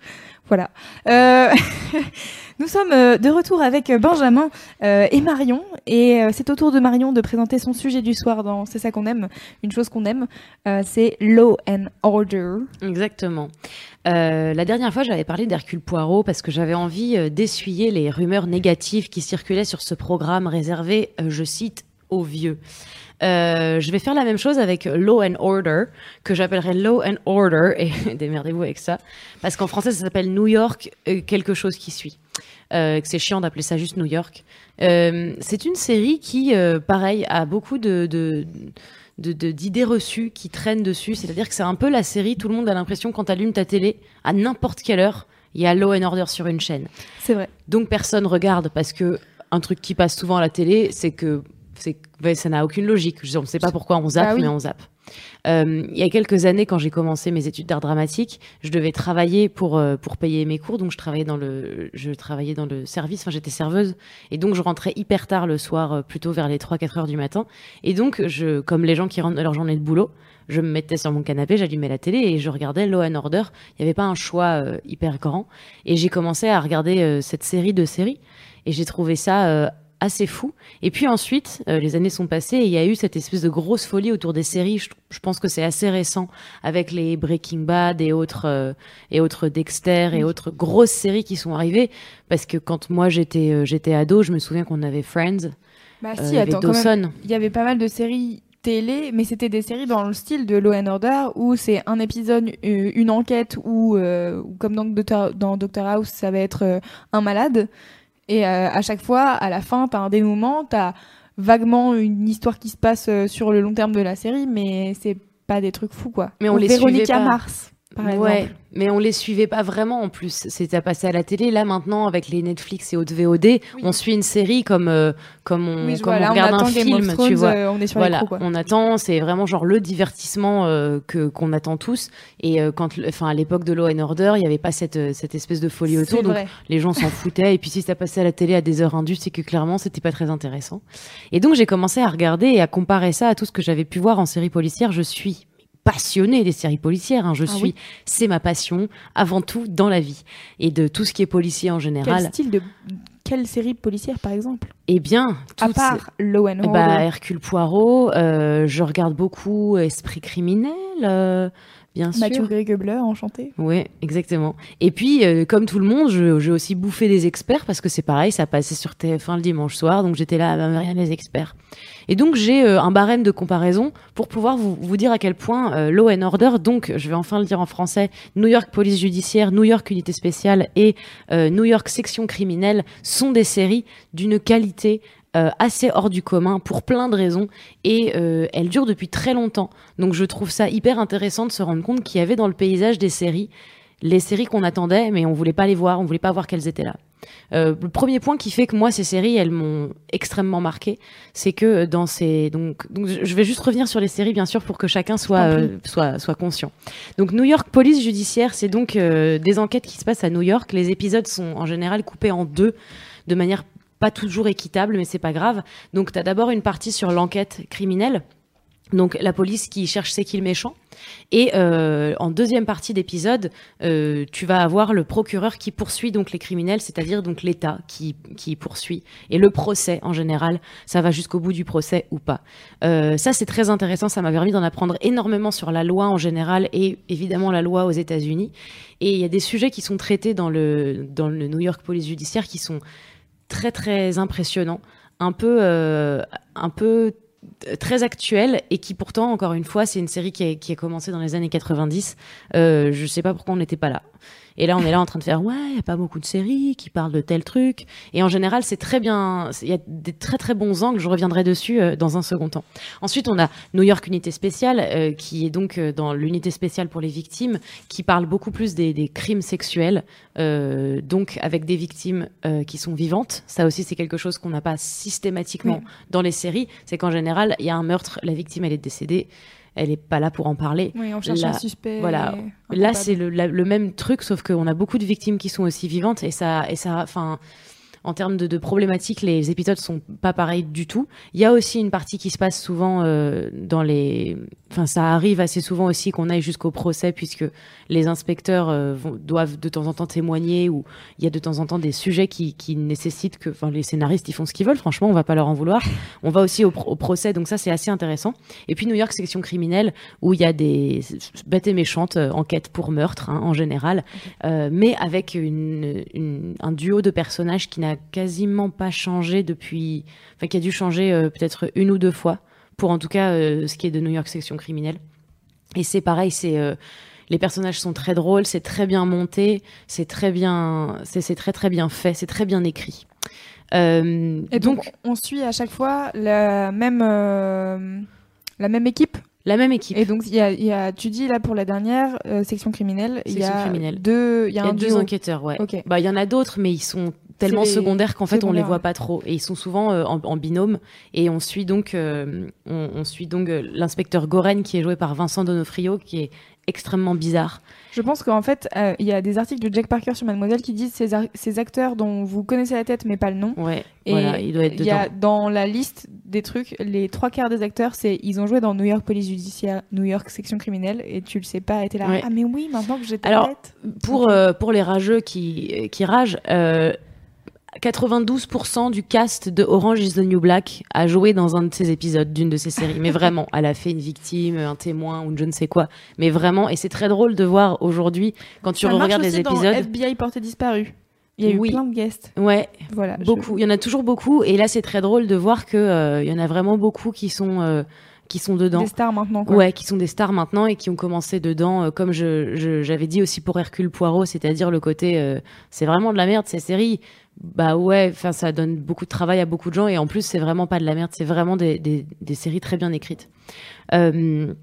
Speaker 1: Voilà. Euh, nous sommes euh, de retour avec Benjamin et Marion et c'est au tour de Marion de présenter son sujet du soir dans C'est ça qu'on aime. Une chose qu'on aime, c'est Law and Order.
Speaker 2: Exactement. La dernière fois, j'avais parlé d'Hercule Poirot parce que j'avais envie d'essuyer les rumeurs négatives qui circulaient sur ce programme réservé, je cite, aux vieux. Euh, je vais faire la même chose avec Law and Order, que j'appellerai Law and Order, et démerdez-vous avec ça, parce qu'en français ça s'appelle New York, euh, quelque chose qui suit. Euh, c'est chiant d'appeler ça juste New York. Euh, c'est une série qui, pareil, a beaucoup de, d'idées reçues qui traînent dessus. C'est-à-dire que c'est un peu la série, tout le monde a l'impression quand t'allumes ta télé, à n'importe quelle heure, il y a Law and Order sur une chaîne.
Speaker 1: C'est vrai.
Speaker 2: Donc personne regarde parce que un truc qui passe souvent à la télé, c'est que ouais, ça n'a aucune logique. Je- On ne sait pas pourquoi on zappe,
Speaker 1: Bah oui.
Speaker 2: mais on zappe. Euh, il y a quelques années, quand j'ai commencé mes études d'art dramatique, je devais travailler pour euh, pour payer mes cours, donc je travaillais dans le je travaillais dans le service. Enfin, j'étais serveuse et donc je rentrais hyper tard le soir, euh, plutôt vers les 3-4 heures du matin. Et donc je, comme les gens qui rentrent de leur journée de boulot, je me mettais sur mon canapé, j'allumais la télé et je regardais Law and Order. Il n'y avait pas un choix euh, hyper grand. Et j'ai commencé à regarder euh, cette série de séries et j'ai trouvé ça euh, assez fou. Et puis ensuite, euh, les années sont passées et il y a eu cette espèce de grosse folie autour des séries. Je, je pense que c'est assez récent avec les Breaking Bad et autres euh, et autres Dexter et autres grosses séries qui sont arrivées. Parce que quand moi j'étais euh, j'étais ado, je me souviens qu'on avait Friends,
Speaker 1: Bah si,
Speaker 2: il y avait
Speaker 1: attends,
Speaker 2: Dawson.
Speaker 1: il y avait pas mal de séries télé, mais c'était des séries dans le style de Law and Order où c'est un épisode, une enquête ou euh, comme dans Doctor, dans Doctor House, ça va être euh, un malade. Et euh, à chaque fois, à la fin, t'as un dénouement, t'as vaguement une histoire qui se passe euh, sur le long terme de la série, mais c'est pas des trucs fous quoi.
Speaker 2: Mais on
Speaker 1: Ou
Speaker 2: les
Speaker 1: Véronica
Speaker 2: suivait pas.
Speaker 1: Mars, par
Speaker 2: ouais, mais on les suivait pas vraiment en plus. C'était à passer à la télé. Là maintenant, avec les Netflix et autres VOD, on suit une série comme euh, comme on,
Speaker 1: Oui,
Speaker 2: comme
Speaker 1: vois,
Speaker 2: on
Speaker 1: là, on
Speaker 2: regarde un film,
Speaker 1: Thrones,
Speaker 2: tu vois.
Speaker 1: euh, on est sur
Speaker 2: voilà,
Speaker 1: l'écran, quoi.
Speaker 2: on attend. C'est vraiment genre le divertissement euh, que qu'on attend tous. Et euh, quand, enfin à l'époque de Law and Order, il y avait pas cette euh, cette espèce de folie autour. Donc les gens s'en foutaient. Et puis si ça passait à la télé à des heures indues, c'est que clairement c'était pas très intéressant. Et donc j'ai commencé à regarder et à comparer ça à tout ce que j'avais pu voir en série policière. Je suis passionnée des séries policières. hein. Je
Speaker 1: Ah
Speaker 2: suis,
Speaker 1: oui
Speaker 2: c'est ma passion avant tout dans la vie et de tout ce qui est policier en
Speaker 1: Quel
Speaker 2: général.
Speaker 1: style de quelle série policière par exemple?
Speaker 2: Eh bien,
Speaker 1: À part Law and
Speaker 2: Eh
Speaker 1: Order.
Speaker 2: bah, Hercule Poirot, euh, je regarde beaucoup Esprit criminel, euh, bien
Speaker 1: Mathieu
Speaker 2: sûr.
Speaker 1: Greg-Bleu, enchanté.
Speaker 2: Oui, exactement. Et puis, euh, comme tout le monde, j'ai aussi bouffé des experts parce que c'est pareil, ça passait sur TF1 le dimanche soir, donc j'étais là à rien les experts. Et donc j'ai euh, un barème de comparaison pour pouvoir vous, dire à quel point euh, Law and Order, donc je vais enfin le dire en français, New York Police Judiciaire, New York Unité Spéciale et euh, New York Section Criminelle sont des séries d'une qualité assez hors du commun pour plein de raisons et elles durent depuis très longtemps. Donc je trouve ça hyper intéressant de se rendre compte qu'il y avait dans le paysage des séries les séries qu'on attendait mais on voulait pas les voir, on voulait pas voir qu'elles étaient là. Euh, le premier point qui fait que moi ces séries elles m'ont extrêmement marqué, c'est que dans ces donc, donc je vais juste revenir sur les séries bien sûr pour que chacun soit euh, soit soit conscient. Donc New York Police Judiciaire, c'est donc euh, des enquêtes qui se passent à New York. Les épisodes sont en général coupés en deux de manière pas toujours équitable, mais c'est pas grave. Donc tu as d'abord une partie sur l'enquête criminelle. Donc la police qui cherche c'est qui le méchant. Et euh, en deuxième partie d'épisode, euh, tu vas avoir le procureur qui poursuit donc les criminels, c'est-à-dire donc l'État qui, qui poursuit. Et le procès en général, ça va jusqu'au bout du procès ou pas. Euh, ça c'est très intéressant, ça m'a permis d'en apprendre énormément sur la loi en général et évidemment la loi aux États-Unis. Et il y a des sujets qui sont traités dans le, dans le New York Police Judiciaire qui sont très très impressionnants, un peu, un peu très actuel et qui pourtant, encore une fois, c'est une série qui a, qui a commencé dans les années 90. Euh, je sais pas pourquoi on n'était pas là. Et là, on est là en train de faire, ouais, il y a pas beaucoup de séries qui parlent de tel truc. Et en général, c'est très bien, il y a des très très bons angles, je reviendrai dessus euh, dans un second temps. Ensuite, on a New York Unité Spéciale, euh, qui est donc euh, dans l'unité spéciale pour les victimes, qui parle beaucoup plus des, des crimes sexuels, euh, donc avec des victimes qui sont vivantes. Ça aussi, c'est quelque chose qu'on n'a pas systématiquement
Speaker 1: Oui.
Speaker 2: dans les séries. C'est qu'en général, il y a un meurtre, la victime, elle est décédée, elle est pas là pour en parler.
Speaker 1: Oui, on cherche
Speaker 2: Là-
Speaker 1: un suspect.
Speaker 2: voilà. Là, c'est le, le même truc, sauf qu'on a beaucoup de victimes qui sont aussi vivantes et ça, et ça, enfin, en termes de, de problématiques, les épisodes sont pas pareils du tout. Il y a aussi une partie qui se passe souvent euh, dans les, enfin ça arrive assez souvent aussi qu'on aille jusqu'au procès puisque les inspecteurs euh, vont- doivent de temps en temps témoigner ou il y a de temps en temps des sujets qui, qui nécessitent que, enfin les scénaristes ils font ce qu'ils veulent. Franchement, on va pas leur en vouloir. On va aussi au, pro- au procès, donc ça c'est assez intéressant. Et puis New York section criminelle où il y a des bêtes et méchantes euh, enquêtes pour meurtre hein, en général, mais avec une, une- un duo de personnages qui n'a quasiment pas changé depuis, enfin qui a dû changer euh, peut-être une ou deux fois pour en tout cas euh, ce qui est de New York section criminelle. Et c'est pareil, c'est euh, les personnages sont très drôles, c'est très bien monté, c'est très bien, c'est très très bien fait, c'est très bien écrit.
Speaker 1: Et donc, on suit à chaque fois la même, la même équipe?
Speaker 2: La même équipe.
Speaker 1: Et donc, il y a, y a, tu dis là pour la dernière euh, section criminelle, il y a
Speaker 2: criminelle.
Speaker 1: deux, il y a
Speaker 2: y a
Speaker 1: un
Speaker 2: deux
Speaker 1: duo.
Speaker 2: enquêteurs, ouais.
Speaker 1: Ok.
Speaker 2: Bah, il y en a d'autres, mais ils sont tellement secondaires qu'en fait, on les voit
Speaker 1: ouais.
Speaker 2: pas trop. Et ils sont souvent euh, en, en binôme. Et on suit donc, euh, on, on suit donc euh, l'inspecteur Goren, qui est joué par Vincent Donofrio, qui est extrêmement bizarre.
Speaker 1: Je pense qu'en fait, euh, il y a des articles de Jack Parker sur Mademoiselle qui disent ces, ces acteurs dont vous connaissez la tête mais pas le nom.
Speaker 2: Ouais,
Speaker 1: Et
Speaker 2: voilà, il doit être
Speaker 1: il y a
Speaker 2: dedans.
Speaker 1: dans la liste des trucs, les trois quarts des acteurs, c'est ils ont joué dans New York Police Judiciaire, New York section criminelle, et tu le sais pas, et t'es là.
Speaker 2: Ouais.
Speaker 1: Ah mais oui, maintenant que j'ai ta
Speaker 2: Alors,
Speaker 1: tête.
Speaker 2: Pour, euh, pour les rageux qui, qui ragent, euh, 92% du cast de Orange is the New Black a joué dans un de ces épisodes d'une de ces séries. Mais vraiment, elle a fait une victime, un témoin ou je ne sais quoi. Mais vraiment, et c'est très drôle de voir aujourd'hui, quand tu regardes les
Speaker 1: aussi dans
Speaker 2: épisodes.
Speaker 1: FBI porté disparu. Il y a
Speaker 2: Oui.
Speaker 1: eu plein de guests.
Speaker 2: Ouais,
Speaker 1: Voilà.
Speaker 2: beaucoup. Il y en a toujours beaucoup. Et là, c'est très drôle de voir que euh, il y en a vraiment beaucoup qui sont euh, qui sont dedans.
Speaker 1: Des stars maintenant. Quoi.
Speaker 2: Ouais, qui sont des stars maintenant et qui ont commencé dedans, euh, comme je je- j'avais dit aussi pour Hercule Poirot, c'est-à-dire le côté, euh, c'est vraiment de la merde ces séries. Bah ouais, enfin ça donne beaucoup de travail à beaucoup de gens et en plus c'est vraiment pas de la merde, c'est vraiment des, des, des séries très bien écrites. Euh,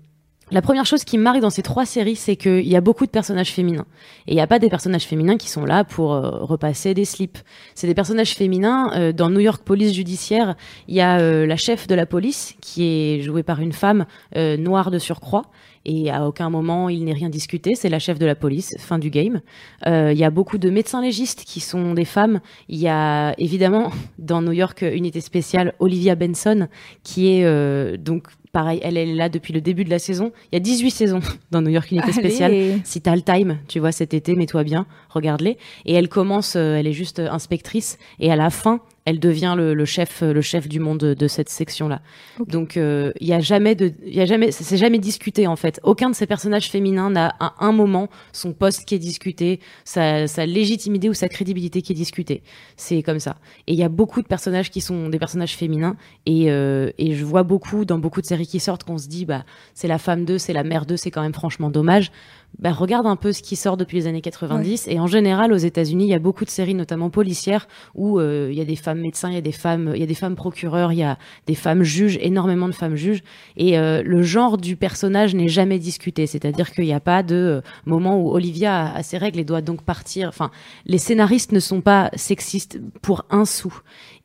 Speaker 2: la première chose qui me marque dans ces trois séries, c'est qu'il y a beaucoup de personnages féminins. Et il n'y a pas des personnages féminins qui sont là pour euh, repasser des slips. C'est des personnages féminins. euh, dans New York Police Judiciaire, il y a euh, la chef de la police, qui est jouée par une femme euh, noire de surcroît. Et à aucun moment, il n'est rien discuté. C'est la chef de la police, fin du game. Euh, Il y a beaucoup de médecins légistes qui sont des femmes. Il y a évidemment, dans New York, unité spéciale, Olivia Benson, qui est euh, donc pareil, elle, est là depuis le début de la saison. Il y a 18 saisons dans New York Unité
Speaker 1: Allez.
Speaker 2: Spéciale. Si t'as le time, tu vois, cet été, mets-toi bien, regarde-les. Et elle commence, euh, elle est juste euh, inspectrice, et à la fin, elle devient le, le chef, euh, le chef du monde de, de cette section-là. Donc, euh, il y a jamais de, il y a jamais, c'est jamais discuté en fait. Aucun de ces personnages féminins n'a à un moment son poste qui est discuté, sa, sa légitimité ou sa crédibilité qui est discutée. C'est comme ça. Et il y a beaucoup de personnages qui sont des personnages féminins, et, euh, et je vois beaucoup dans beaucoup de séries qui sortent qu'on se dit, bah, c'est la femme d'eux, c'est la mère d'eux, c'est quand même franchement dommage. Bah, regarde un peu ce qui sort depuis les années 90. Et en général, aux États-Unis, il y a beaucoup de séries, notamment policières, où euh, il y a des femmes médecins, il y a des femmes, il y a des femmes procureurs, il y a des femmes juges, énormément de femmes juges. Et euh, le genre du personnage n'est jamais discuté. C'est-à-dire qu'il n'y a pas de euh, moment où Olivia a, ses règles et doit donc partir. Enfin, les scénaristes ne sont pas sexistes pour un sou.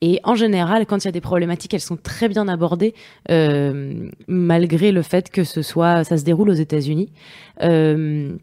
Speaker 2: Et en général, quand il y a des problématiques, elles sont très bien abordées, euh, malgré le fait que ce soit, ça se déroule aux États-Unis. Euh,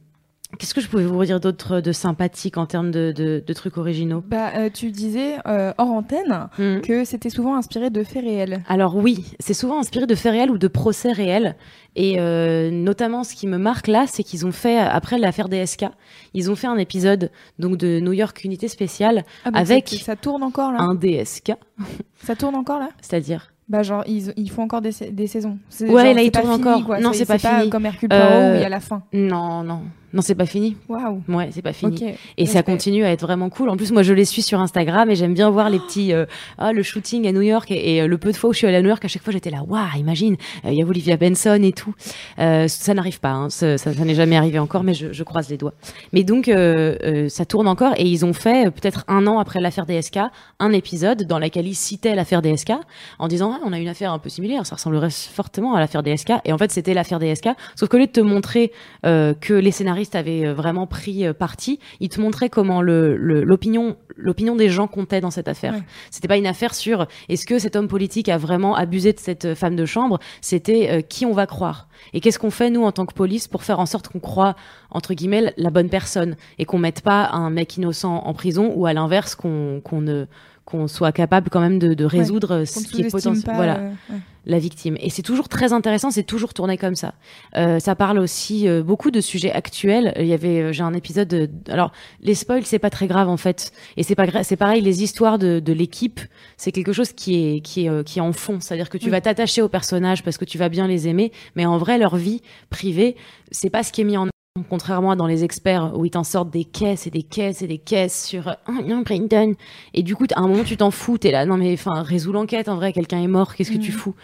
Speaker 2: Qu'est-ce que je pouvais vous dire d'autre de sympathique en termes de, de, de trucs originaux?
Speaker 1: Bah, euh, tu disais euh, hors antenne
Speaker 2: Hmm.
Speaker 1: que c'était souvent inspiré de faits réels.
Speaker 2: Alors oui, c'est souvent inspiré de faits réels ou de procès réels. Et euh, notamment, ce qui me marque là, c'est qu'ils ont fait, après l'affaire DSK, ils ont fait un épisode donc de New York Unité Spéciale
Speaker 1: Ah,
Speaker 2: Avec
Speaker 1: ça, ça tourne encore là?
Speaker 2: un DSK,
Speaker 1: Ça tourne encore là?
Speaker 2: c'est-à-dire?
Speaker 1: Bah genre ils, ils font encore des, sa- des saisons.
Speaker 2: Ouais,
Speaker 1: genre,
Speaker 2: là, ils
Speaker 1: pas
Speaker 2: tournent encore.
Speaker 1: quoi.
Speaker 2: Non, c'est pas fini.
Speaker 1: comme Hercule Poirot
Speaker 2: Euh,
Speaker 1: où il y a la fin.
Speaker 2: non, non, non, c'est pas fini.
Speaker 1: Waouh.
Speaker 2: Ouais, c'est pas fini.
Speaker 1: Ok.
Speaker 2: Et ça continue à être vraiment cool. En plus, moi, je les suis sur Instagram et j'aime bien voir les petits, euh, ah, le shooting à New York et, et, euh, le peu de fois où je suis allée à New York, à chaque fois, j'étais là, waouh, imagine, euh, il y a Olivia Benson et tout. Euh, ça n'arrive pas, hein, ça, ça, ça n'est jamais arrivé encore, mais je, je croise les doigts. Mais donc, euh, euh, ça tourne encore et ils ont fait peut-être un an après l'affaire DSK un épisode dans lequel ils citaient l'affaire DSK en disant, ah, on a une affaire un peu similaire, ça ressemblerait fortement à l'affaire DSK. Et en fait, c'était l'affaire DSK. Sauf qu'au lieu de te montrer euh, que les scénaristes avaient euh, vraiment pris euh, parti, ils te montraient comment le- le- l'opinion l'opinion des gens comptait dans cette affaire.
Speaker 1: Ouais.
Speaker 2: C'était pas une affaire sur est-ce que cet homme politique a vraiment abusé de cette euh, femme de chambre, c'était euh, qui on va croire? Et qu'est-ce qu'on fait nous en tant que police pour faire en sorte qu'on croit entre guillemets la bonne personne et qu'on mette pas un mec innocent en prison ou à l'inverse qu'on qu'on ne qu'on soit capable quand même de, de résoudre ce qui est potentiel. Voilà
Speaker 1: euh, ouais.
Speaker 2: la victime. Et c'est toujours très intéressant, c'est toujours tourné comme ça. Euh, ça parle aussi euh, beaucoup de sujets actuels. Il y avait, j'ai un épisode. De, alors les spoils, c'est pas très grave en fait, et c'est pas c'est pareil. Les histoires de, de l'équipe, c'est quelque chose qui est qui est qui est en fond. C'est-à-dire que tu
Speaker 1: Oui.
Speaker 2: vas t'attacher aux personnages parce que tu vas bien les aimer, mais en vrai leur vie privée, c'est pas ce qui est mis en Contrairement à dans les experts où ils t'en sortent des caisses et des caisses et des caisses sur euh, oh non Brandon et du coup à un moment tu t'en fous t'es là non mais enfin résous l'enquête en vrai quelqu'un est mort qu'est-ce que tu
Speaker 1: Mhm.
Speaker 2: fous?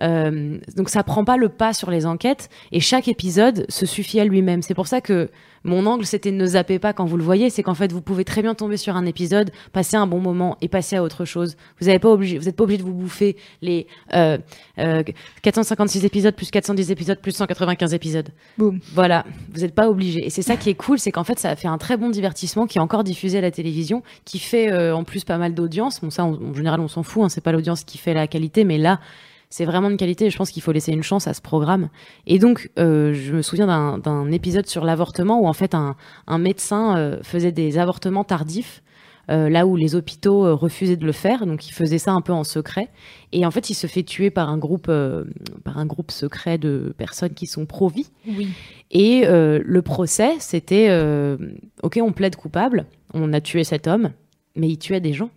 Speaker 2: Euh, donc ça prend pas le pas sur les enquêtes et chaque épisode se suffit à lui-même. C'est pour ça que mon angle c'était ne zappez pas quand vous le voyez, c'est qu'en fait vous pouvez très bien tomber sur un épisode, passer un bon moment et passer à autre chose. Vous n'êtes pas obligé, vous êtes pas obligé de vous bouffer les euh, euh, 456 épisodes plus 410 épisodes plus 195 épisodes.
Speaker 1: Boum.
Speaker 2: Voilà, vous n'êtes pas obligé. Et c'est ça qui est cool, c'est qu'en fait, ça a fait un très bon divertissement qui est encore diffusé à la télévision, qui fait euh, en plus pas mal d'audience. Bon, ça, on- en général, on s'en fout, hein, c'est pas l'audience qui fait la qualité, mais là, c'est vraiment de qualité et je pense qu'il faut laisser une chance à ce programme. Et donc, euh, je me souviens d'un- épisode sur l'avortement où en fait, un, un médecin euh, faisait des avortements tardifs. euh, là où les hôpitaux euh, refusaient de le faire, donc il faisait ça un peu en secret. Et en fait, il se fait tuer par un groupe, euh, par un groupe secret de personnes qui sont pro-vie.
Speaker 1: Oui.
Speaker 2: Et le procès, c'était ok, on plaide coupable, on a tué cet homme, mais il tuait des gens.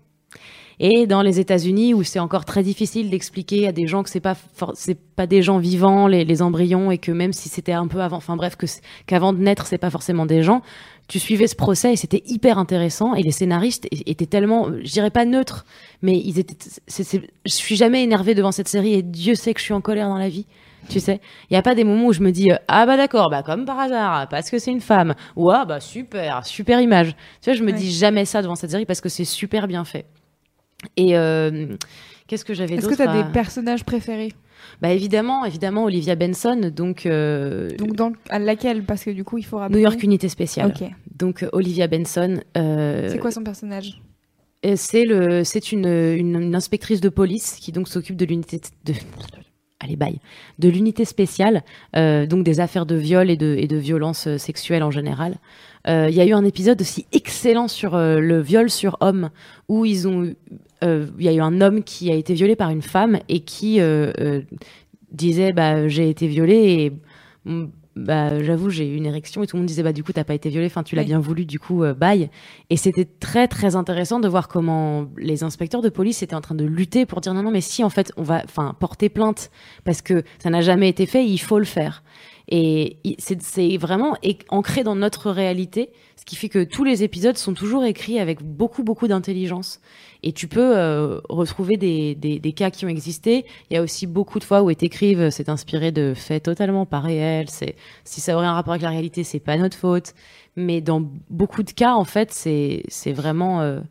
Speaker 2: Et dans les États-Unis, où c'est encore très difficile d'expliquer à des gens que c'est pas c'est pas des gens vivants, les, les embryons, et que même si c'était un peu avant, enfin bref, que qu'avant de naître, c'est pas forcément des gens. Tu suivais ce procès et c'était hyper intéressant. Et les scénaristes étaient tellement, je dirais pas neutres, mais ils étaient. je suis jamais énervée devant cette série et Dieu sait que je suis en colère dans la vie. Tu sais, il y a pas des moments où je me dis euh, ah bah d'accord, bah comme par hasard, parce que c'est une femme, ou ah bah super, super image. Tu vois, je me
Speaker 1: Ouais.
Speaker 2: dis jamais ça devant cette série parce que c'est super bien fait. Et euh, qu'est-ce que j'avais
Speaker 1: Est-ce que tu as
Speaker 2: à-
Speaker 1: des personnages préférés?
Speaker 2: Bah évidemment, évidemment Olivia Benson, donc, euh,
Speaker 1: Donc dans à laquelle? Parce que du coup, il faut rappeler.
Speaker 2: New York Unité Spéciale.
Speaker 1: Ok.
Speaker 2: Donc euh, Olivia Benson. euh,
Speaker 1: C'est quoi son personnage?
Speaker 2: C'est le, c'est une, une, une inspectrice de police qui donc s'occupe de l'unité de. Allez, bye. De l'unité spéciale, donc des affaires de viol et de, et de violences sexuelles en général. Euh, Il y a eu un épisode aussi excellent sur euh, le viol sur homme, où ils ont, eu- il y a eu un homme qui a été violé par une femme et qui euh, euh, disait bah j'ai été violé et mm, bah j'avoue j'ai eu une érection et tout le monde disait bah du coup t'as pas été violé, enfin tu l'as
Speaker 1: Oui.
Speaker 2: bien voulu du coup euh, bye. Et c'était très très intéressant de voir comment les inspecteurs de police étaient en train de lutter pour dire non non mais si en fait on va enfin porter plainte parce que ça n'a jamais été fait, il faut le faire. Et c'est vraiment ancré dans notre réalité, ce qui fait que tous les épisodes sont toujours écrits avec beaucoup beaucoup d'intelligence. Et tu peux euh, retrouver des, des, cas qui ont existé. Il y a aussi beaucoup de fois où ils t'écrivent, euh, c'est inspiré de faits totalement pas réels. Si ça aurait un rapport avec la réalité, c'est pas notre faute. Mais dans beaucoup de cas, en fait, c'est c'est vraiment euh,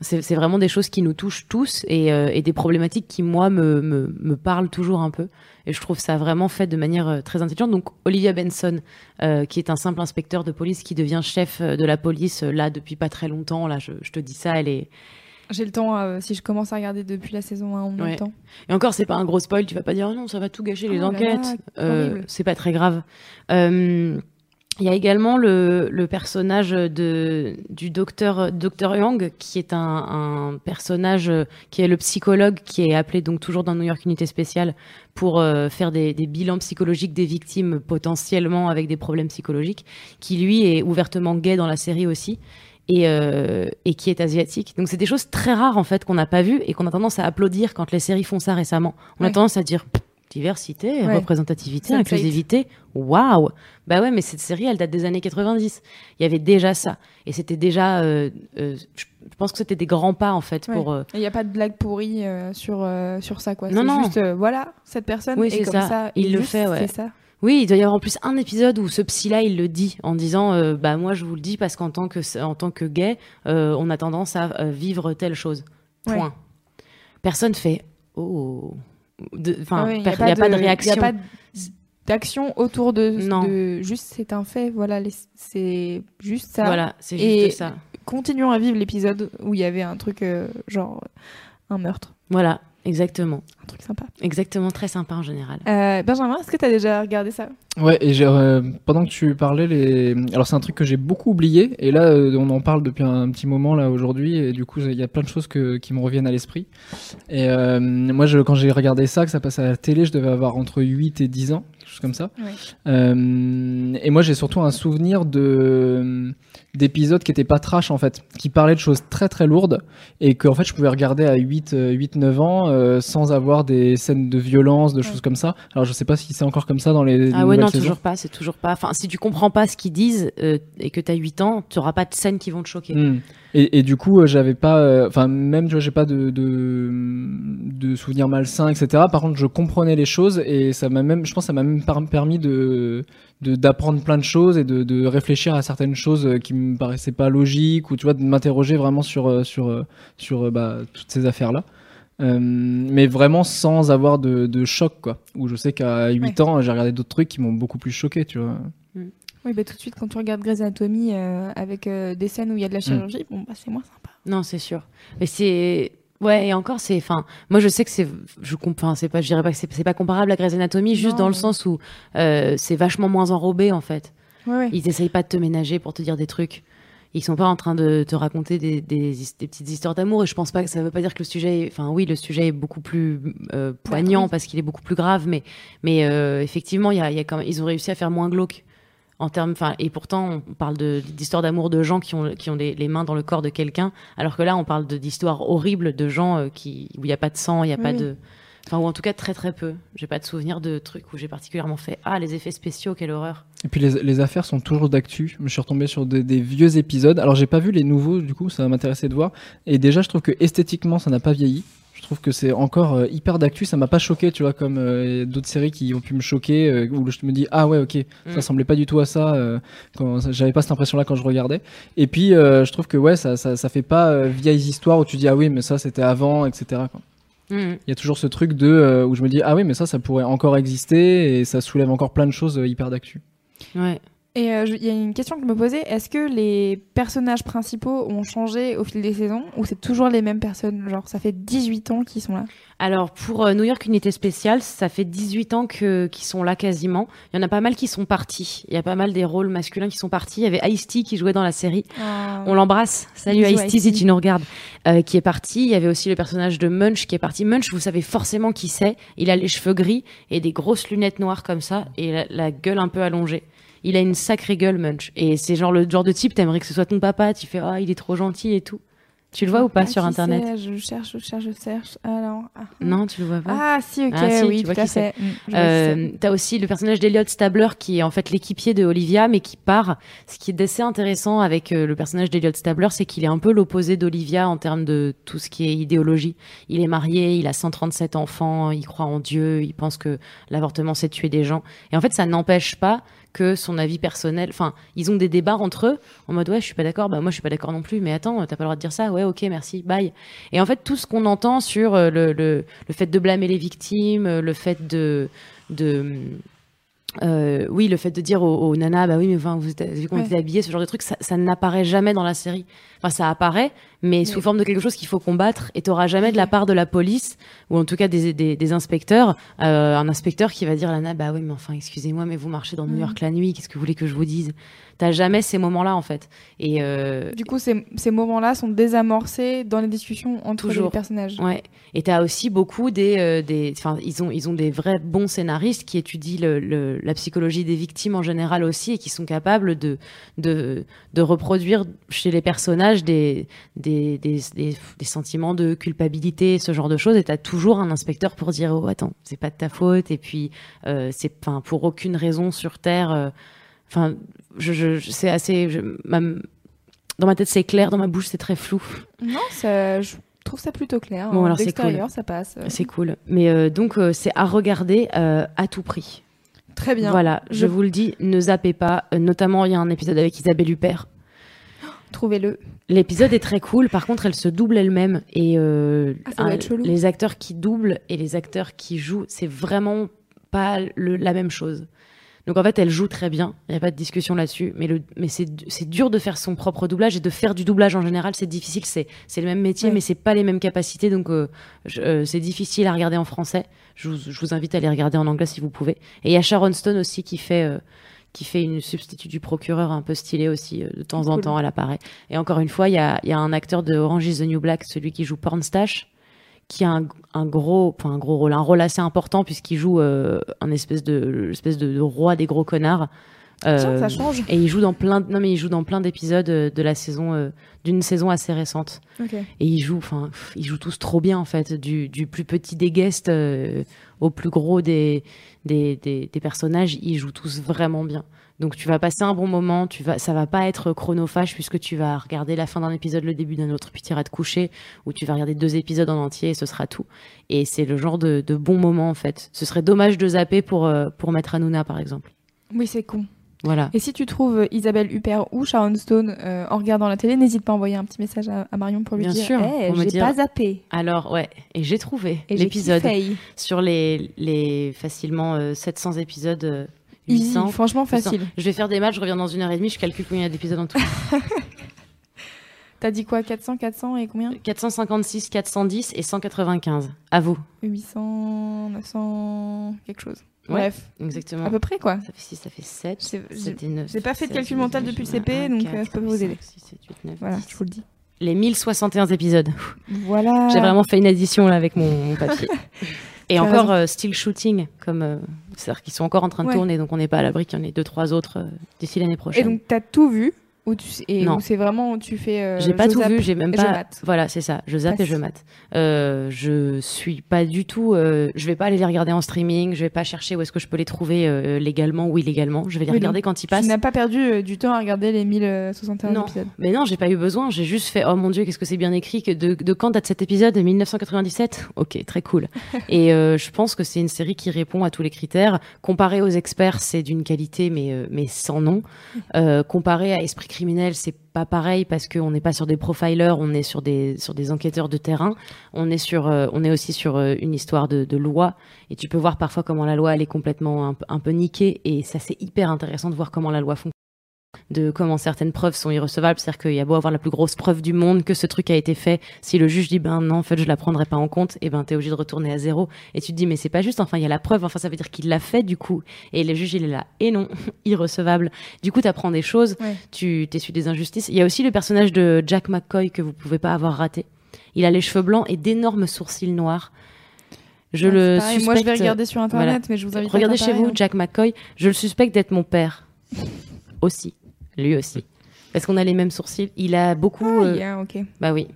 Speaker 2: c'est vraiment des choses qui nous touchent tous et, euh, et des problématiques qui moi me, me me parlent toujours un peu. Et je trouve ça vraiment fait de manière euh, très intelligente. Donc Olivia Benson, euh, qui est un simple inspecteur de police, qui devient chef de la police là depuis pas très longtemps. Là, je, je te dis ça, elle est
Speaker 1: J'ai le temps, si je commence à regarder depuis la saison 1 en même
Speaker 2: Ouais.
Speaker 1: temps.
Speaker 2: Et encore, c'est pas un gros spoil, tu vas pas dire oh non, ça va tout gâcher les
Speaker 1: Oh là
Speaker 2: enquêtes. c'est pas très grave. Euh, Il y a également le, le personnage de, du docteur, docteur Young, qui est un, un personnage qui est le psychologue, qui est appelé donc toujours dans New York Unité Spéciale pour euh, faire des, des bilans psychologiques des victimes potentiellement avec des problèmes psychologiques, qui lui est ouvertement gay dans la série aussi. Et, euh, et qui est asiatique. Donc c'est des choses très rares en fait qu'on n'a pas vues et qu'on a tendance à applaudir quand les séries font ça récemment. On a tendance à dire diversité,
Speaker 1: Ouais.
Speaker 2: représentativité,
Speaker 1: Sense8.
Speaker 2: inclusivité. Waouh Bah ouais, mais cette série, elle date des années 90. Il y avait déjà ça. Et c'était déjà. euh, euh, je pense que c'était des grands pas, en fait,
Speaker 1: Ouais.
Speaker 2: pour. euh,
Speaker 1: Il n'y a pas de blague pourrie sur, sur ça, quoi.
Speaker 2: Non, non.
Speaker 1: juste, voilà, cette personne,
Speaker 2: Oui,
Speaker 1: comme
Speaker 2: ça.
Speaker 1: ça,
Speaker 2: Il le
Speaker 1: juste
Speaker 2: fait, ouais.
Speaker 1: ça.
Speaker 2: Oui, il doit y avoir en plus un épisode où ce psy-là, il le dit en disant Bah, moi, je vous le dis parce qu'en tant que, en tant que gay, on a tendance à vivre telle chose. Point.
Speaker 1: Ouais.
Speaker 2: Personne fait Oh. Enfin,
Speaker 1: Ah
Speaker 2: il n'y a, pas de réaction.
Speaker 1: A pas d'action autour de,
Speaker 2: Non.
Speaker 1: de- Juste, c'est un fait, voilà, c'est juste ça.
Speaker 2: Voilà, c'est
Speaker 1: Et-
Speaker 2: ça.
Speaker 1: Continuons à vivre l'épisode où il y avait un truc, euh, genre, un meurtre.
Speaker 2: Voilà. Exactement.
Speaker 1: Un truc sympa.
Speaker 2: Exactement, très sympa en général.
Speaker 1: Euh, Benjamin, est-ce que tu as déjà regardé ça?
Speaker 3: Ouais, et euh, pendant que tu parlais, les... alors c'est un truc que j'ai beaucoup oublié, et là euh, on en parle depuis un, petit moment là aujourd'hui, et du coup il y a plein de choses que, qui me reviennent à l'esprit. Et euh, moi je, quand j'ai regardé ça, que ça passait à la télé, je devais avoir entre 8 et 10 ans, quelque chose comme ça.
Speaker 1: Ouais.
Speaker 3: Euh, et moi j'ai surtout un souvenir de d'épisodes qui étaient pas trash en fait, qui parlaient de choses très très lourdes, et que en fait je pouvais regarder à 8, 8 9 ans euh, sans avoir des scènes de violence, de choses comme ça. Alors je sais pas si c'est encore comme ça dans les
Speaker 2: Ah ouais, non,
Speaker 3: saisons.
Speaker 2: toujours pas, c'est toujours pas. Enfin, si tu comprends pas ce qu'ils disent euh, et que t'as 8 ans, tu auras pas de scènes qui vont te choquer.
Speaker 3: Hmm. Et, et du coup, euh, j'avais pas, euh, enfin même tu vois, j'ai pas de, de de souvenirs malsains, etc. Par contre, je comprenais les choses et ça m'a même, je pense, ça m'a même permis de d'apprendre plein de choses et de, de réfléchir à certaines choses euh, qui me paraissaient pas logiques ou tu vois de m'interroger vraiment sur euh, sur euh, sur euh, bah, toutes ces affaires là. mais vraiment sans avoir de, de choc quoi. Où je sais qu'à 8 ans, j'ai regardé d'autres trucs qui m'ont beaucoup plus choqué, tu vois.
Speaker 1: Oui, bah, tout de suite, quand tu regardes Grey's Anatomy euh, avec euh, des scènes où il y a de la chirurgie, bon, bah, c'est moins sympa.
Speaker 2: Non, c'est sûr. Mais c'est ouais, et encore c'est enfin moi je sais que c'est je comprends, c'est pas je dirais pas que c'est pas comparable à Grey's Anatomy juste
Speaker 1: Non,
Speaker 2: dans le sens où euh, c'est vachement moins enrobé en fait.
Speaker 1: Ouais, ouais.
Speaker 2: Ils essayent pas de te ménager pour te dire des trucs. Ils sont pas en train de te raconter des, des, des petites histoires d'amour et je pense pas que ça veut pas dire que le sujet est, enfin oui le sujet est beaucoup plus euh, poignant parce qu'il est beaucoup plus grave mais mais euh, effectivement il y a, y a quand même, ils ont réussi à faire moins glauque en termes enfin et pourtant on parle d'histoires d'amour de gens qui ont qui ont les, les mains dans le corps de quelqu'un alors que là on parle d'histoires horribles de gens euh, qui où il y a pas de sang il y a
Speaker 1: Oui,
Speaker 2: pas
Speaker 1: oui.
Speaker 2: de enfin ou en tout cas très très peu j'ai pas de souvenir de trucs où j'ai particulièrement fait ah les effets spéciaux quelle horreur
Speaker 3: Et puis les, les affaires sont toujours d'actu. Je suis retombé sur des, des vieux épisodes. Alors j'ai pas vu les nouveaux, du coup ça va m'intéresser de voir. Et déjà je trouve que esthétiquement ça n'a pas vieilli. Je trouve que c'est encore euh, hyper d'actu. Ça m'a pas choqué, tu vois, comme euh, d'autres séries qui ont pu me choquer, euh, où je me dis ah ouais ok, ça
Speaker 2: Mm.
Speaker 3: ressemblait pas du tout à ça. euh, ça- j'avais pas cette impression-là quand je regardais. Et puis je trouve que ouais ça, ça, ça fait pas vieilles histoires où tu dis ah oui mais ça c'était avant, etc.
Speaker 2: Mhm.
Speaker 3: Il y a toujours ce truc de où je me dis ah oui mais ça ça pourrait encore exister et ça soulève encore plein de choses hyper d'actu.
Speaker 2: ouais
Speaker 1: Et euh, il y a une question que je me posais est-ce que les personnages principaux ont changé au fil des saisons ou c'est toujours les mêmes personnes? Genre, ça fait 18 ans qu'ils sont là.
Speaker 2: Alors pour euh, New York Unité Spéciale, ça fait 18 ans qu'ils sont là quasiment. Il y en a pas mal qui sont partis. Il y a pas mal des rôles masculins qui sont partis. Il y avait Ice-T qui jouait dans la série. On l'embrasse. Salut Ice-T si tu nous regardes. Euh, qui est parti. Il y avait aussi le personnage de Munch qui est parti. Munch, vous savez forcément qui c'est. Il a les cheveux gris et des grosses lunettes noires comme ça et la, la gueule un peu allongée. Il a une sacrée gueule Munch et c'est genre le genre de type t'aimerais que ce soit ton papa. Tu fais ah il est trop gentil et tout. Tu le vois ou pas
Speaker 1: Ah,
Speaker 2: sur internet
Speaker 1: Je cherche, je cherche, je cherche. Alors. ah.
Speaker 2: Non, tu le vois pas.
Speaker 1: Ah, si, ok,
Speaker 2: Ah, si,
Speaker 1: oui,
Speaker 2: tu
Speaker 1: tout
Speaker 2: vois
Speaker 1: à fait. Mm.
Speaker 2: Euh, T'as aussi le personnage d'Eliot Stabler qui est en fait l'équipier de Olivia, mais qui part. Ce qui est assez intéressant avec euh, le personnage d'Eliot Stabler, c'est qu'il est un peu l'opposé d'Olivia en termes de tout ce qui est idéologie. Il est marié, il a 137 enfants, il croit en Dieu, il pense que l'avortement c'est tuer des gens. Et en fait, ça n'empêche pas que son avis personnel. Enfin, ils ont des débats entre eux en mode ouais, je suis pas d'accord. Bah moi, je suis pas d'accord non plus. Mais attends, t'as pas le droit de dire ça. Ouais, ok, merci, bye. Et en fait, tout ce qu'on entend sur euh, le, le, le fait de blâmer les victimes, euh, le fait de de euh, oui, le fait de dire aux, aux nanas, bah oui, mais enfin, vous êtes, vu qu'on
Speaker 1: Ouais.
Speaker 2: était habillés, ce genre de truc, ça, ça n'apparaît jamais dans la série. Enfin, ça apparaît, mais sous forme de quelque chose qu'il faut combattre. Et t'auras jamais de la part de la police, ou en tout cas des, des, des inspecteurs, euh, un inspecteur qui va dire à la nana, bah oui, mais enfin, excusez-moi, mais vous marchez dans New. York la nuit, qu'est-ce que vous voulez que je vous dise? T'as jamais ces moments-là, en fait. Et euh,
Speaker 1: Du coup, ces, ces moments-là sont désamorcés dans les discussions entre
Speaker 2: Toujours.
Speaker 1: les personnages.
Speaker 2: Ouais. Et t'as aussi beaucoup des, euh, des, enfin, ils ont, ils ont des vrais bons scénaristes qui étudient le, le- la psychologie des victimes en général aussi et qui sont capables de, de, de reproduire chez les personnages des, des, des, des, des sentiments de culpabilité, ce genre de choses. Et t'as toujours un inspecteur pour dire, oh, attends, c'est pas de ta faute. Et puis, euh, c'est, enfin, pour aucune raison sur Terre, euh, enfin, je, je, je- c'est assez, je- ma- dans ma tête c'est clair, dans ma bouche c'est très flou.
Speaker 1: Non, ça, je trouve ça plutôt clair.
Speaker 2: Bon,
Speaker 1: hein.
Speaker 2: alors, c'est
Speaker 1: D'extérieur, ça passe.
Speaker 2: C'est cool. Mais euh, donc, euh, c'est à regarder euh, à tout prix.
Speaker 1: Très bien.
Speaker 2: Voilà, je
Speaker 1: Je-
Speaker 2: vous le dis, ne zappez pas. Notamment, il y a un épisode avec Isabelle Huppert.
Speaker 1: Trouvez-le.
Speaker 2: L'épisode est très cool. Par contre, elle se double elle-même. Et
Speaker 1: Ah, ça doit
Speaker 2: un-
Speaker 1: être chelou.
Speaker 2: les acteurs qui doublent et les acteurs qui jouent, c'est vraiment pas le- la même chose. Donc en fait, elle joue très bien. Il n'y a pas de discussion là-dessus. Mais, le, mais c'est, dur de faire son propre doublage et de faire du doublage en général. C'est difficile. C'est, le même métier,
Speaker 1: Ouais.
Speaker 2: mais c'est pas les mêmes capacités. Donc euh, euh, c'est difficile à regarder en français. Je vous, je vous invite à les regarder en anglais si vous pouvez. Et il y a Sharon Stone aussi qui fait. euh, qui fait une substitut du procureur un peu stylée aussi, euh, de temps en temps, elle apparaît. Et encore une fois, il y a, il y a un acteur de Orange is the New Black, celui qui joue Pornstache, qui a un, gros, enfin un gros rôle, un rôle assez important puisqu'il joue euh, un espèce de, espèce de roi des gros connards.
Speaker 1: Tiens,
Speaker 2: Euh,
Speaker 1: ça change.
Speaker 2: Et il joue dans plein, de- non mais il joue dans plein d'épisodes euh, de la saison, euh, d'une saison assez récente. Et ils jouent, enfin, ils jouent tous trop bien en fait, du, du plus petit des guests au plus gros des, des, des, des personnages, ils jouent tous vraiment bien. Donc tu vas passer un bon moment, tu vas, ça va pas être chronophage puisque tu vas regarder la fin d'un épisode, le début d'un autre, puis tu iras te coucher, ou tu vas regarder deux épisodes en entier et ce sera tout. Et c'est le genre de, de bon moment en fait. Ce serait dommage de zapper pour, euh, pour mettre Hanouna par exemple.
Speaker 1: Oui, c'est con.
Speaker 2: Voilà.
Speaker 1: Et si tu trouves Isabelle Huppert ou Sharon Stone euh, en regardant la télé, n'hésite pas à envoyer un petit message à, à Marion pour lui
Speaker 2: Bien
Speaker 1: dire
Speaker 2: sûr, me
Speaker 1: j'ai
Speaker 2: dire-
Speaker 1: pas zappé.
Speaker 2: Alors ouais, et j'ai trouvé l'épisode sur les, les facilement euh, 700 épisodes. euh,
Speaker 1: Easy,
Speaker 2: 800.
Speaker 1: franchement
Speaker 2: 800.
Speaker 1: facile.
Speaker 2: Je vais faire des matchs, je reviens dans une heure et demie, je calcule combien il y a d'épisodes en tout.
Speaker 1: T'as dit quoi 400, 400 et combien?
Speaker 2: 456, 410 et 195. À vous.
Speaker 1: 800, 900, quelque chose.
Speaker 2: Ouais.
Speaker 1: Bref,
Speaker 2: Exactement.
Speaker 1: à peu près quoi.
Speaker 2: Ça fait 6, ça fait 7.
Speaker 1: J'ai- j'ai-
Speaker 2: 7 et 9.
Speaker 1: j'ai pas fait de calcul mental depuis le CP, donc, euh, je peux pas vous aider.
Speaker 2: 6, 7, 8, 9,
Speaker 1: Voilà,
Speaker 2: 10.
Speaker 1: je vous le dis.
Speaker 2: Les 1061 épisodes.
Speaker 1: Voilà.
Speaker 2: J'ai vraiment fait une addition là avec mon, mon papier. Et encore euh, still shooting, comme euh, c'est-à-dire qu'ils sont encore en train de
Speaker 1: Ouais.
Speaker 2: tourner, donc on n'est pas à l'abri qu'il y en ait deux trois autres euh, d'ici l'année
Speaker 1: Et
Speaker 2: prochaine.
Speaker 1: donc t'as tout vu tu et
Speaker 2: Non.
Speaker 1: c'est vraiment où tu fais. euh,
Speaker 2: J'ai pas tout vu, j'ai même pas. Voilà, c'est ça. Je zappe et je mate. Euh, je suis pas du tout. euh, je vais pas aller les regarder en streaming. Je vais pas chercher où est-ce que je peux les trouver euh, légalement ou illégalement. Je vais les
Speaker 1: Oui,
Speaker 2: regarder quand ils
Speaker 1: Tu
Speaker 2: passent.
Speaker 1: n'as pas perdu euh, du temps à regarder les 1061
Speaker 2: Non.
Speaker 1: épisodes.
Speaker 2: Mais non, j'ai pas eu besoin. J'ai juste fait. Oh mon dieu, qu'est-ce que c'est bien écrit. Que de, de quand date cet épisode? De 1997. Ok, très cool. et euh, je pense que c'est une série qui répond à tous les critères. Comparé aux experts, c'est d'une qualité, mais euh, mais sans nom. Euh, comparé à Esprit criminel, c'est pas pareil parce qu'on n'est pas sur des profilers, on est sur des sur des enquêteurs de terrain. On est sur, euh, on est aussi sur euh, une histoire de, loi. Et tu peux voir parfois comment la loi elle est complètement un peu niquée. Et ça c'est hyper intéressant de voir comment la loi fonctionne de comment certaines preuves sont irrecevables. C'est-à-dire qu'il y a beau avoir la plus grosse preuve du monde que ce truc a été fait. Si le juge dit, ben non, en fait, je la prendrai pas en compte, et ben t'es obligé de retourner à zéro. Et tu te dis, mais c'est pas juste, enfin, il y a la preuve, enfin, ça veut dire qu'il l'a fait, du coup. Et le juge, il est là. Et non, irrecevable. Du coup, t'apprends des choses,
Speaker 1: Ouais.
Speaker 2: tu t'essuies des injustices. Il y a aussi le personnage de Jack McCoy que vous pouvez pas avoir raté. Il a les cheveux blancs et d'énormes sourcils noirs. Je
Speaker 1: Ouais,
Speaker 2: le suspecte.
Speaker 1: Moi je vais regarder sur internet,
Speaker 2: voilà.
Speaker 1: mais je vous invite
Speaker 2: Regardez
Speaker 1: à
Speaker 2: chez vous,
Speaker 1: hein.
Speaker 2: Jack McCoy. Je le suspecte d'être mon père. aussi. Lui aussi. Parce qu'on a les mêmes sourcils. Il a beaucoup.
Speaker 1: Ah, yeah, ok.
Speaker 2: Bah oui.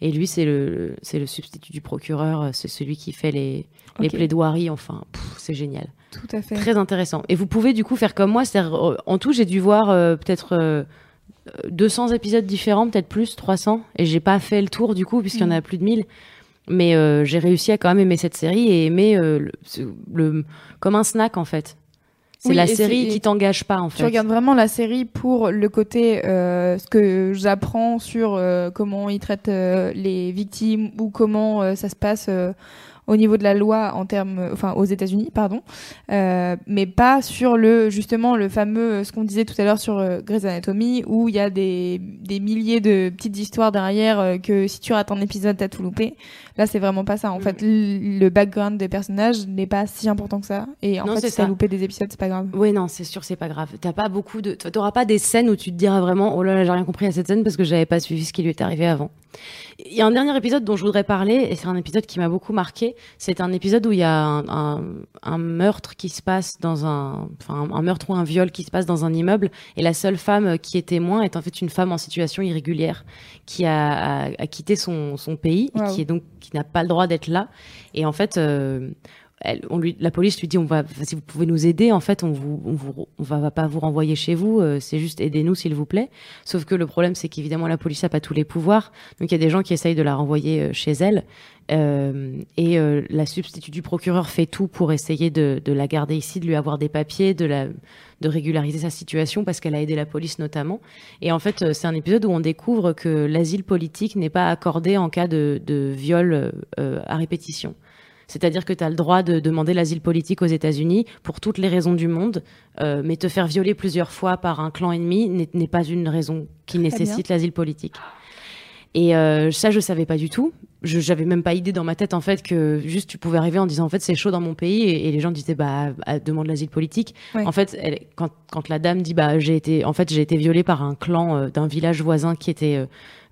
Speaker 2: Et lui, c'est le, c'est le substitut du procureur. euh, C'est celui qui fait les, les plaidoiries. Enfin, c'est génial.
Speaker 1: Tout à fait.
Speaker 2: Très intéressant. Et vous pouvez du coup faire comme moi. C'est-à-dire, euh, en tout, j'ai dû voir euh, peut-être euh, euh, 200 épisodes différents, peut-être plus, 300. Et j'ai pas fait le tour du coup, puisqu'il y en a plus de 1000. Mais euh, j'ai réussi à quand même aimer cette série et aimer le- comme un snack en fait. C'est
Speaker 1: Oui,
Speaker 2: la série qui t'engage pas en
Speaker 1: Tu
Speaker 2: fait.
Speaker 1: regardes vraiment la série pour le côté euh, ce que j'apprends sur euh, comment ils traitent euh, les victimes ou comment euh, ça se passe euh, au niveau de la loi en termes, enfin aux États-Unis, pardon, Euh, mais pas sur le justement le fameux ce qu'on disait tout à l'heure sur euh, Grey's Anatomy où il y a des, des milliers de petites histoires derrière euh, que si tu rates un épisode t'as tout loupé. Là c'est vraiment pas ça. En
Speaker 2: Mm.
Speaker 1: fait le background des personnages n'est pas si important que ça et en
Speaker 2: Non,
Speaker 1: fait si t'as loupé des épisodes c'est pas grave.
Speaker 2: Oui, non, c'est sûr, c'est pas grave. T'as pas beaucoup de, t'auras pas des scènes où tu te diras vraiment, oh là là, j'ai rien compris à cette scène parce que j'avais pas suivi ce qui lui est arrivé avant. Il y a un dernier épisode dont je voudrais parler et c'est un épisode qui m'a beaucoup marqué. C'est un épisode où il y a un, un, un meurtre qui se passe dans un, enfin, un meurtre ou un viol qui se passe dans un immeuble et la seule femme qui est témoin est en fait une femme en situation irrégulière qui a, a, a quitté son, son pays et qui est donc qui n'a pas le droit d'être là. Et en fait, euh, la police lui dit on va, si vous pouvez nous aider, en fait, on vous, on vous, on va, pas vous renvoyer chez vous. euh, c'est juste aidez-nous s'il vous plaît. Sauf que le problème, c'est qu'évidemment la police a pas tous les pouvoirs, donc il y a des gens qui essayent de la renvoyer euh, chez elle. Euh, et euh, la substitut du procureur fait tout pour essayer de, de la garder ici, de lui avoir des papiers, de la, de régulariser sa situation parce qu'elle a aidé la police notamment. Et en fait, euh, c'est un épisode où on découvre que l'asile politique n'est pas accordé en cas de, de viol euh, à répétition. C'est-à-dire que tu as le droit de demander l'asile politique aux États-Unis pour toutes les raisons du monde, euh, mais te faire violer plusieurs fois par un clan ennemi n'est pas une raison qui nécessite l'asile politique. Et euh, ça, je savais pas du tout. Je j'avais même pas idée dans ma tête en fait que juste tu pouvais arriver en disant en fait c'est chaud dans mon pays et, et les gens disaient bah ah, demande l'asile politique.
Speaker 1: Ouais.
Speaker 2: En fait, elle, quand quand la dame dit bah j'ai été en fait j'ai été violée par un clan euh, d'un village voisin qui était euh,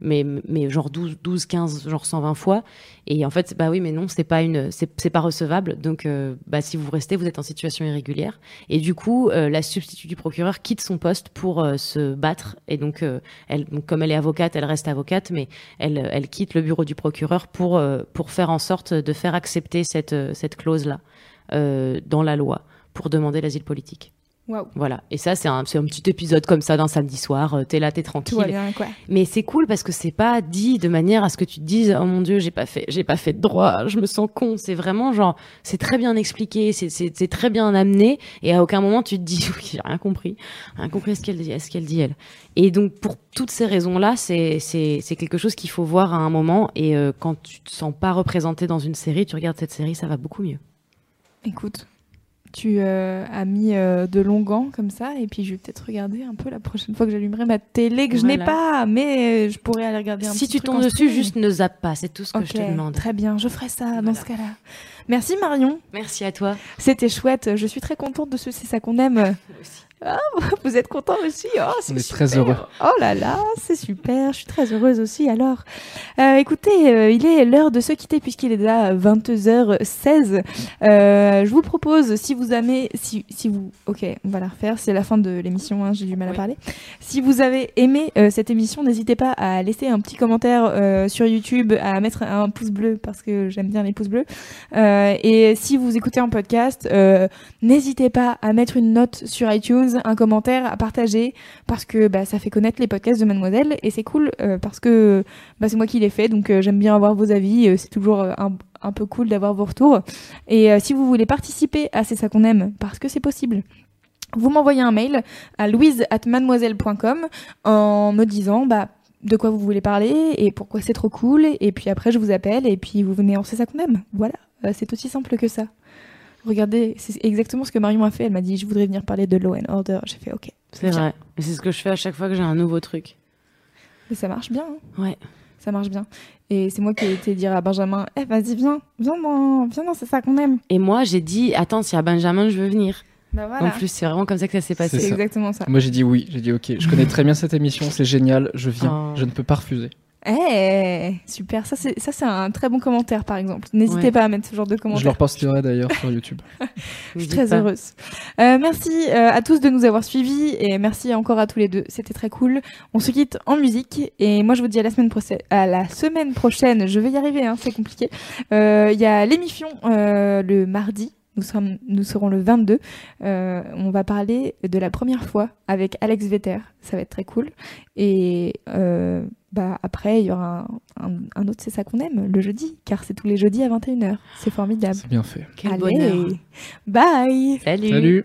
Speaker 2: mais mais genre 12 12 15 genre 120 fois. Et en fait bah oui mais non c'est pas une c'est pas recevable. Donc euh, bah si vous restez vous êtes en situation irrégulière. Et du coup euh, la substitut du procureur quitte son poste pour euh, se battre. Et donc elle comme elle est avocate elle reste avocate mais elle elle quitte le bureau du procureur pour pour faire en sorte de faire accepter cette cette clause là dans la loi pour demander l'asile politique
Speaker 1: Waouh.
Speaker 2: voilà. Et ça c'est un c'est un petit épisode comme ça d'un samedi soir euh, t'es là t'es
Speaker 1: Tout va
Speaker 2: tranquille.
Speaker 1: bien, quoi.
Speaker 2: mais c'est cool parce que c'est pas dit de manière à ce que tu te dises oh mon dieu j'ai pas fait j'ai pas fait de droit je me sens con. C'est vraiment genre c'est très bien expliqué c'est c'est c'est très bien amené et à aucun moment tu te dis oui j'ai rien compris. Rien compris à ce qu'elle dit à ce qu'elle dit elle. Et donc pour toutes ces raisons là c'est c'est c'est quelque chose qu'il faut voir à un moment et euh, quand tu te sens pas représenté dans une série tu regardes cette série ça va beaucoup mieux.
Speaker 1: Écoute, tu euh, as mis euh, de longs gants comme ça, et puis je vais peut-être regarder un peu la prochaine fois que j'allumerai ma télé que je n'ai pas, mais euh, je pourrais aller regarder un
Speaker 2: si
Speaker 1: petit
Speaker 2: tu tombes dessus juste ne zappe pas c'est tout ce que je te demande
Speaker 1: Très bien, je ferai ça dans ce cas-là. Merci Marion,
Speaker 2: merci à toi
Speaker 1: c'était chouette. Je suis très contente de ce C'est ça qu'on aime. Ah, vous êtes content aussi? Oh, c'est
Speaker 3: On est
Speaker 1: super.
Speaker 3: très heureux.
Speaker 1: Oh là là, c'est super. Je suis très heureuse aussi. Alors, Euh, écoutez, euh, il est l'heure de se quitter puisqu'il est déjà 22h16. Euh, je vous propose, si vous aimez, si, si vous, ok, on va la refaire. C'est la fin de l'émission. hein, J'ai du mal à
Speaker 2: Oui.
Speaker 1: parler. Si vous avez aimé euh, cette émission, n'hésitez pas à laisser un petit commentaire euh, sur YouTube, à mettre un pouce bleu parce que j'aime bien les pouces bleus. Euh, et si vous écoutez en podcast, euh, n'hésitez pas à mettre une note sur iTunes, un commentaire, à partager parce que bah, ça fait connaître les podcasts de Mademoiselle et c'est cool euh, parce que bah, c'est moi qui l'ai fait donc euh, j'aime bien avoir vos avis. euh, c'est toujours un, peu cool d'avoir vos retours. Et si vous voulez participer à C'est ça qu'on aime parce que c'est possible. Vous m'envoyez un mail à louise at mademoiselle.com en me disant bah, de quoi vous voulez parler et pourquoi c'est trop cool. Et puis après, je vous appelle et puis vous venez en C'est ça qu'on aime. Voilà, c'est aussi simple que ça. Regardez, c'est exactement ce que Marion a fait. Elle m'a dit, je voudrais venir parler de Law and Order. J'ai fait, ok.
Speaker 2: c'est vrai et c'est ce que je fais à chaque fois que j'ai un nouveau truc
Speaker 1: Mais ça marche bien. hein.
Speaker 2: ouais
Speaker 1: Ça marche bien. Et c'est moi qui ai été dire à Benjamin, eh vas-y, viens, viens dans, viens dans C'est ça qu'on aime.
Speaker 2: Et moi, j'ai dit, attends, s'il y a Benjamin, je veux venir.
Speaker 1: Bah
Speaker 2: En plus, c'est vraiment comme ça que ça s'est
Speaker 1: c'est
Speaker 2: passé.
Speaker 3: ça.
Speaker 1: exactement ça.
Speaker 3: Moi j'ai dit oui, j'ai dit ok, je connais très bien cette émission, c'est génial, je viens,
Speaker 2: Oh.
Speaker 3: je ne peux pas refuser.
Speaker 1: Eh, super. Ça, c'est ça, c'est un très bon commentaire, par exemple. N'hésitez
Speaker 2: Ouais.
Speaker 1: pas à mettre ce genre de
Speaker 3: Je
Speaker 1: commentaire.
Speaker 3: leur posterai d'ailleurs sur YouTube.
Speaker 1: Je suis très heureuse. Euh, merci euh, à tous de nous avoir suivis et merci encore à tous les deux. C'était très cool. On se quitte en musique et moi je vous dis à la semaine prochaine. À la semaine prochaine, je vais y arriver, hein, c'est compliqué. Euh, Il y a l'émission euh, le mardi. Nous, sommes, nous serons le 22. Euh, on va parler de la première fois avec Alex Vetter. Ça va être très cool. Et euh, bah, après, il y aura un, un- un autre C'est ça qu'on aime, le jeudi, car c'est tous les jeudis à 21h. C'est formidable.
Speaker 3: C'est bien fait.
Speaker 2: Quel
Speaker 1: Allez,
Speaker 2: bonheur.
Speaker 1: bye
Speaker 2: Salut.
Speaker 3: Salut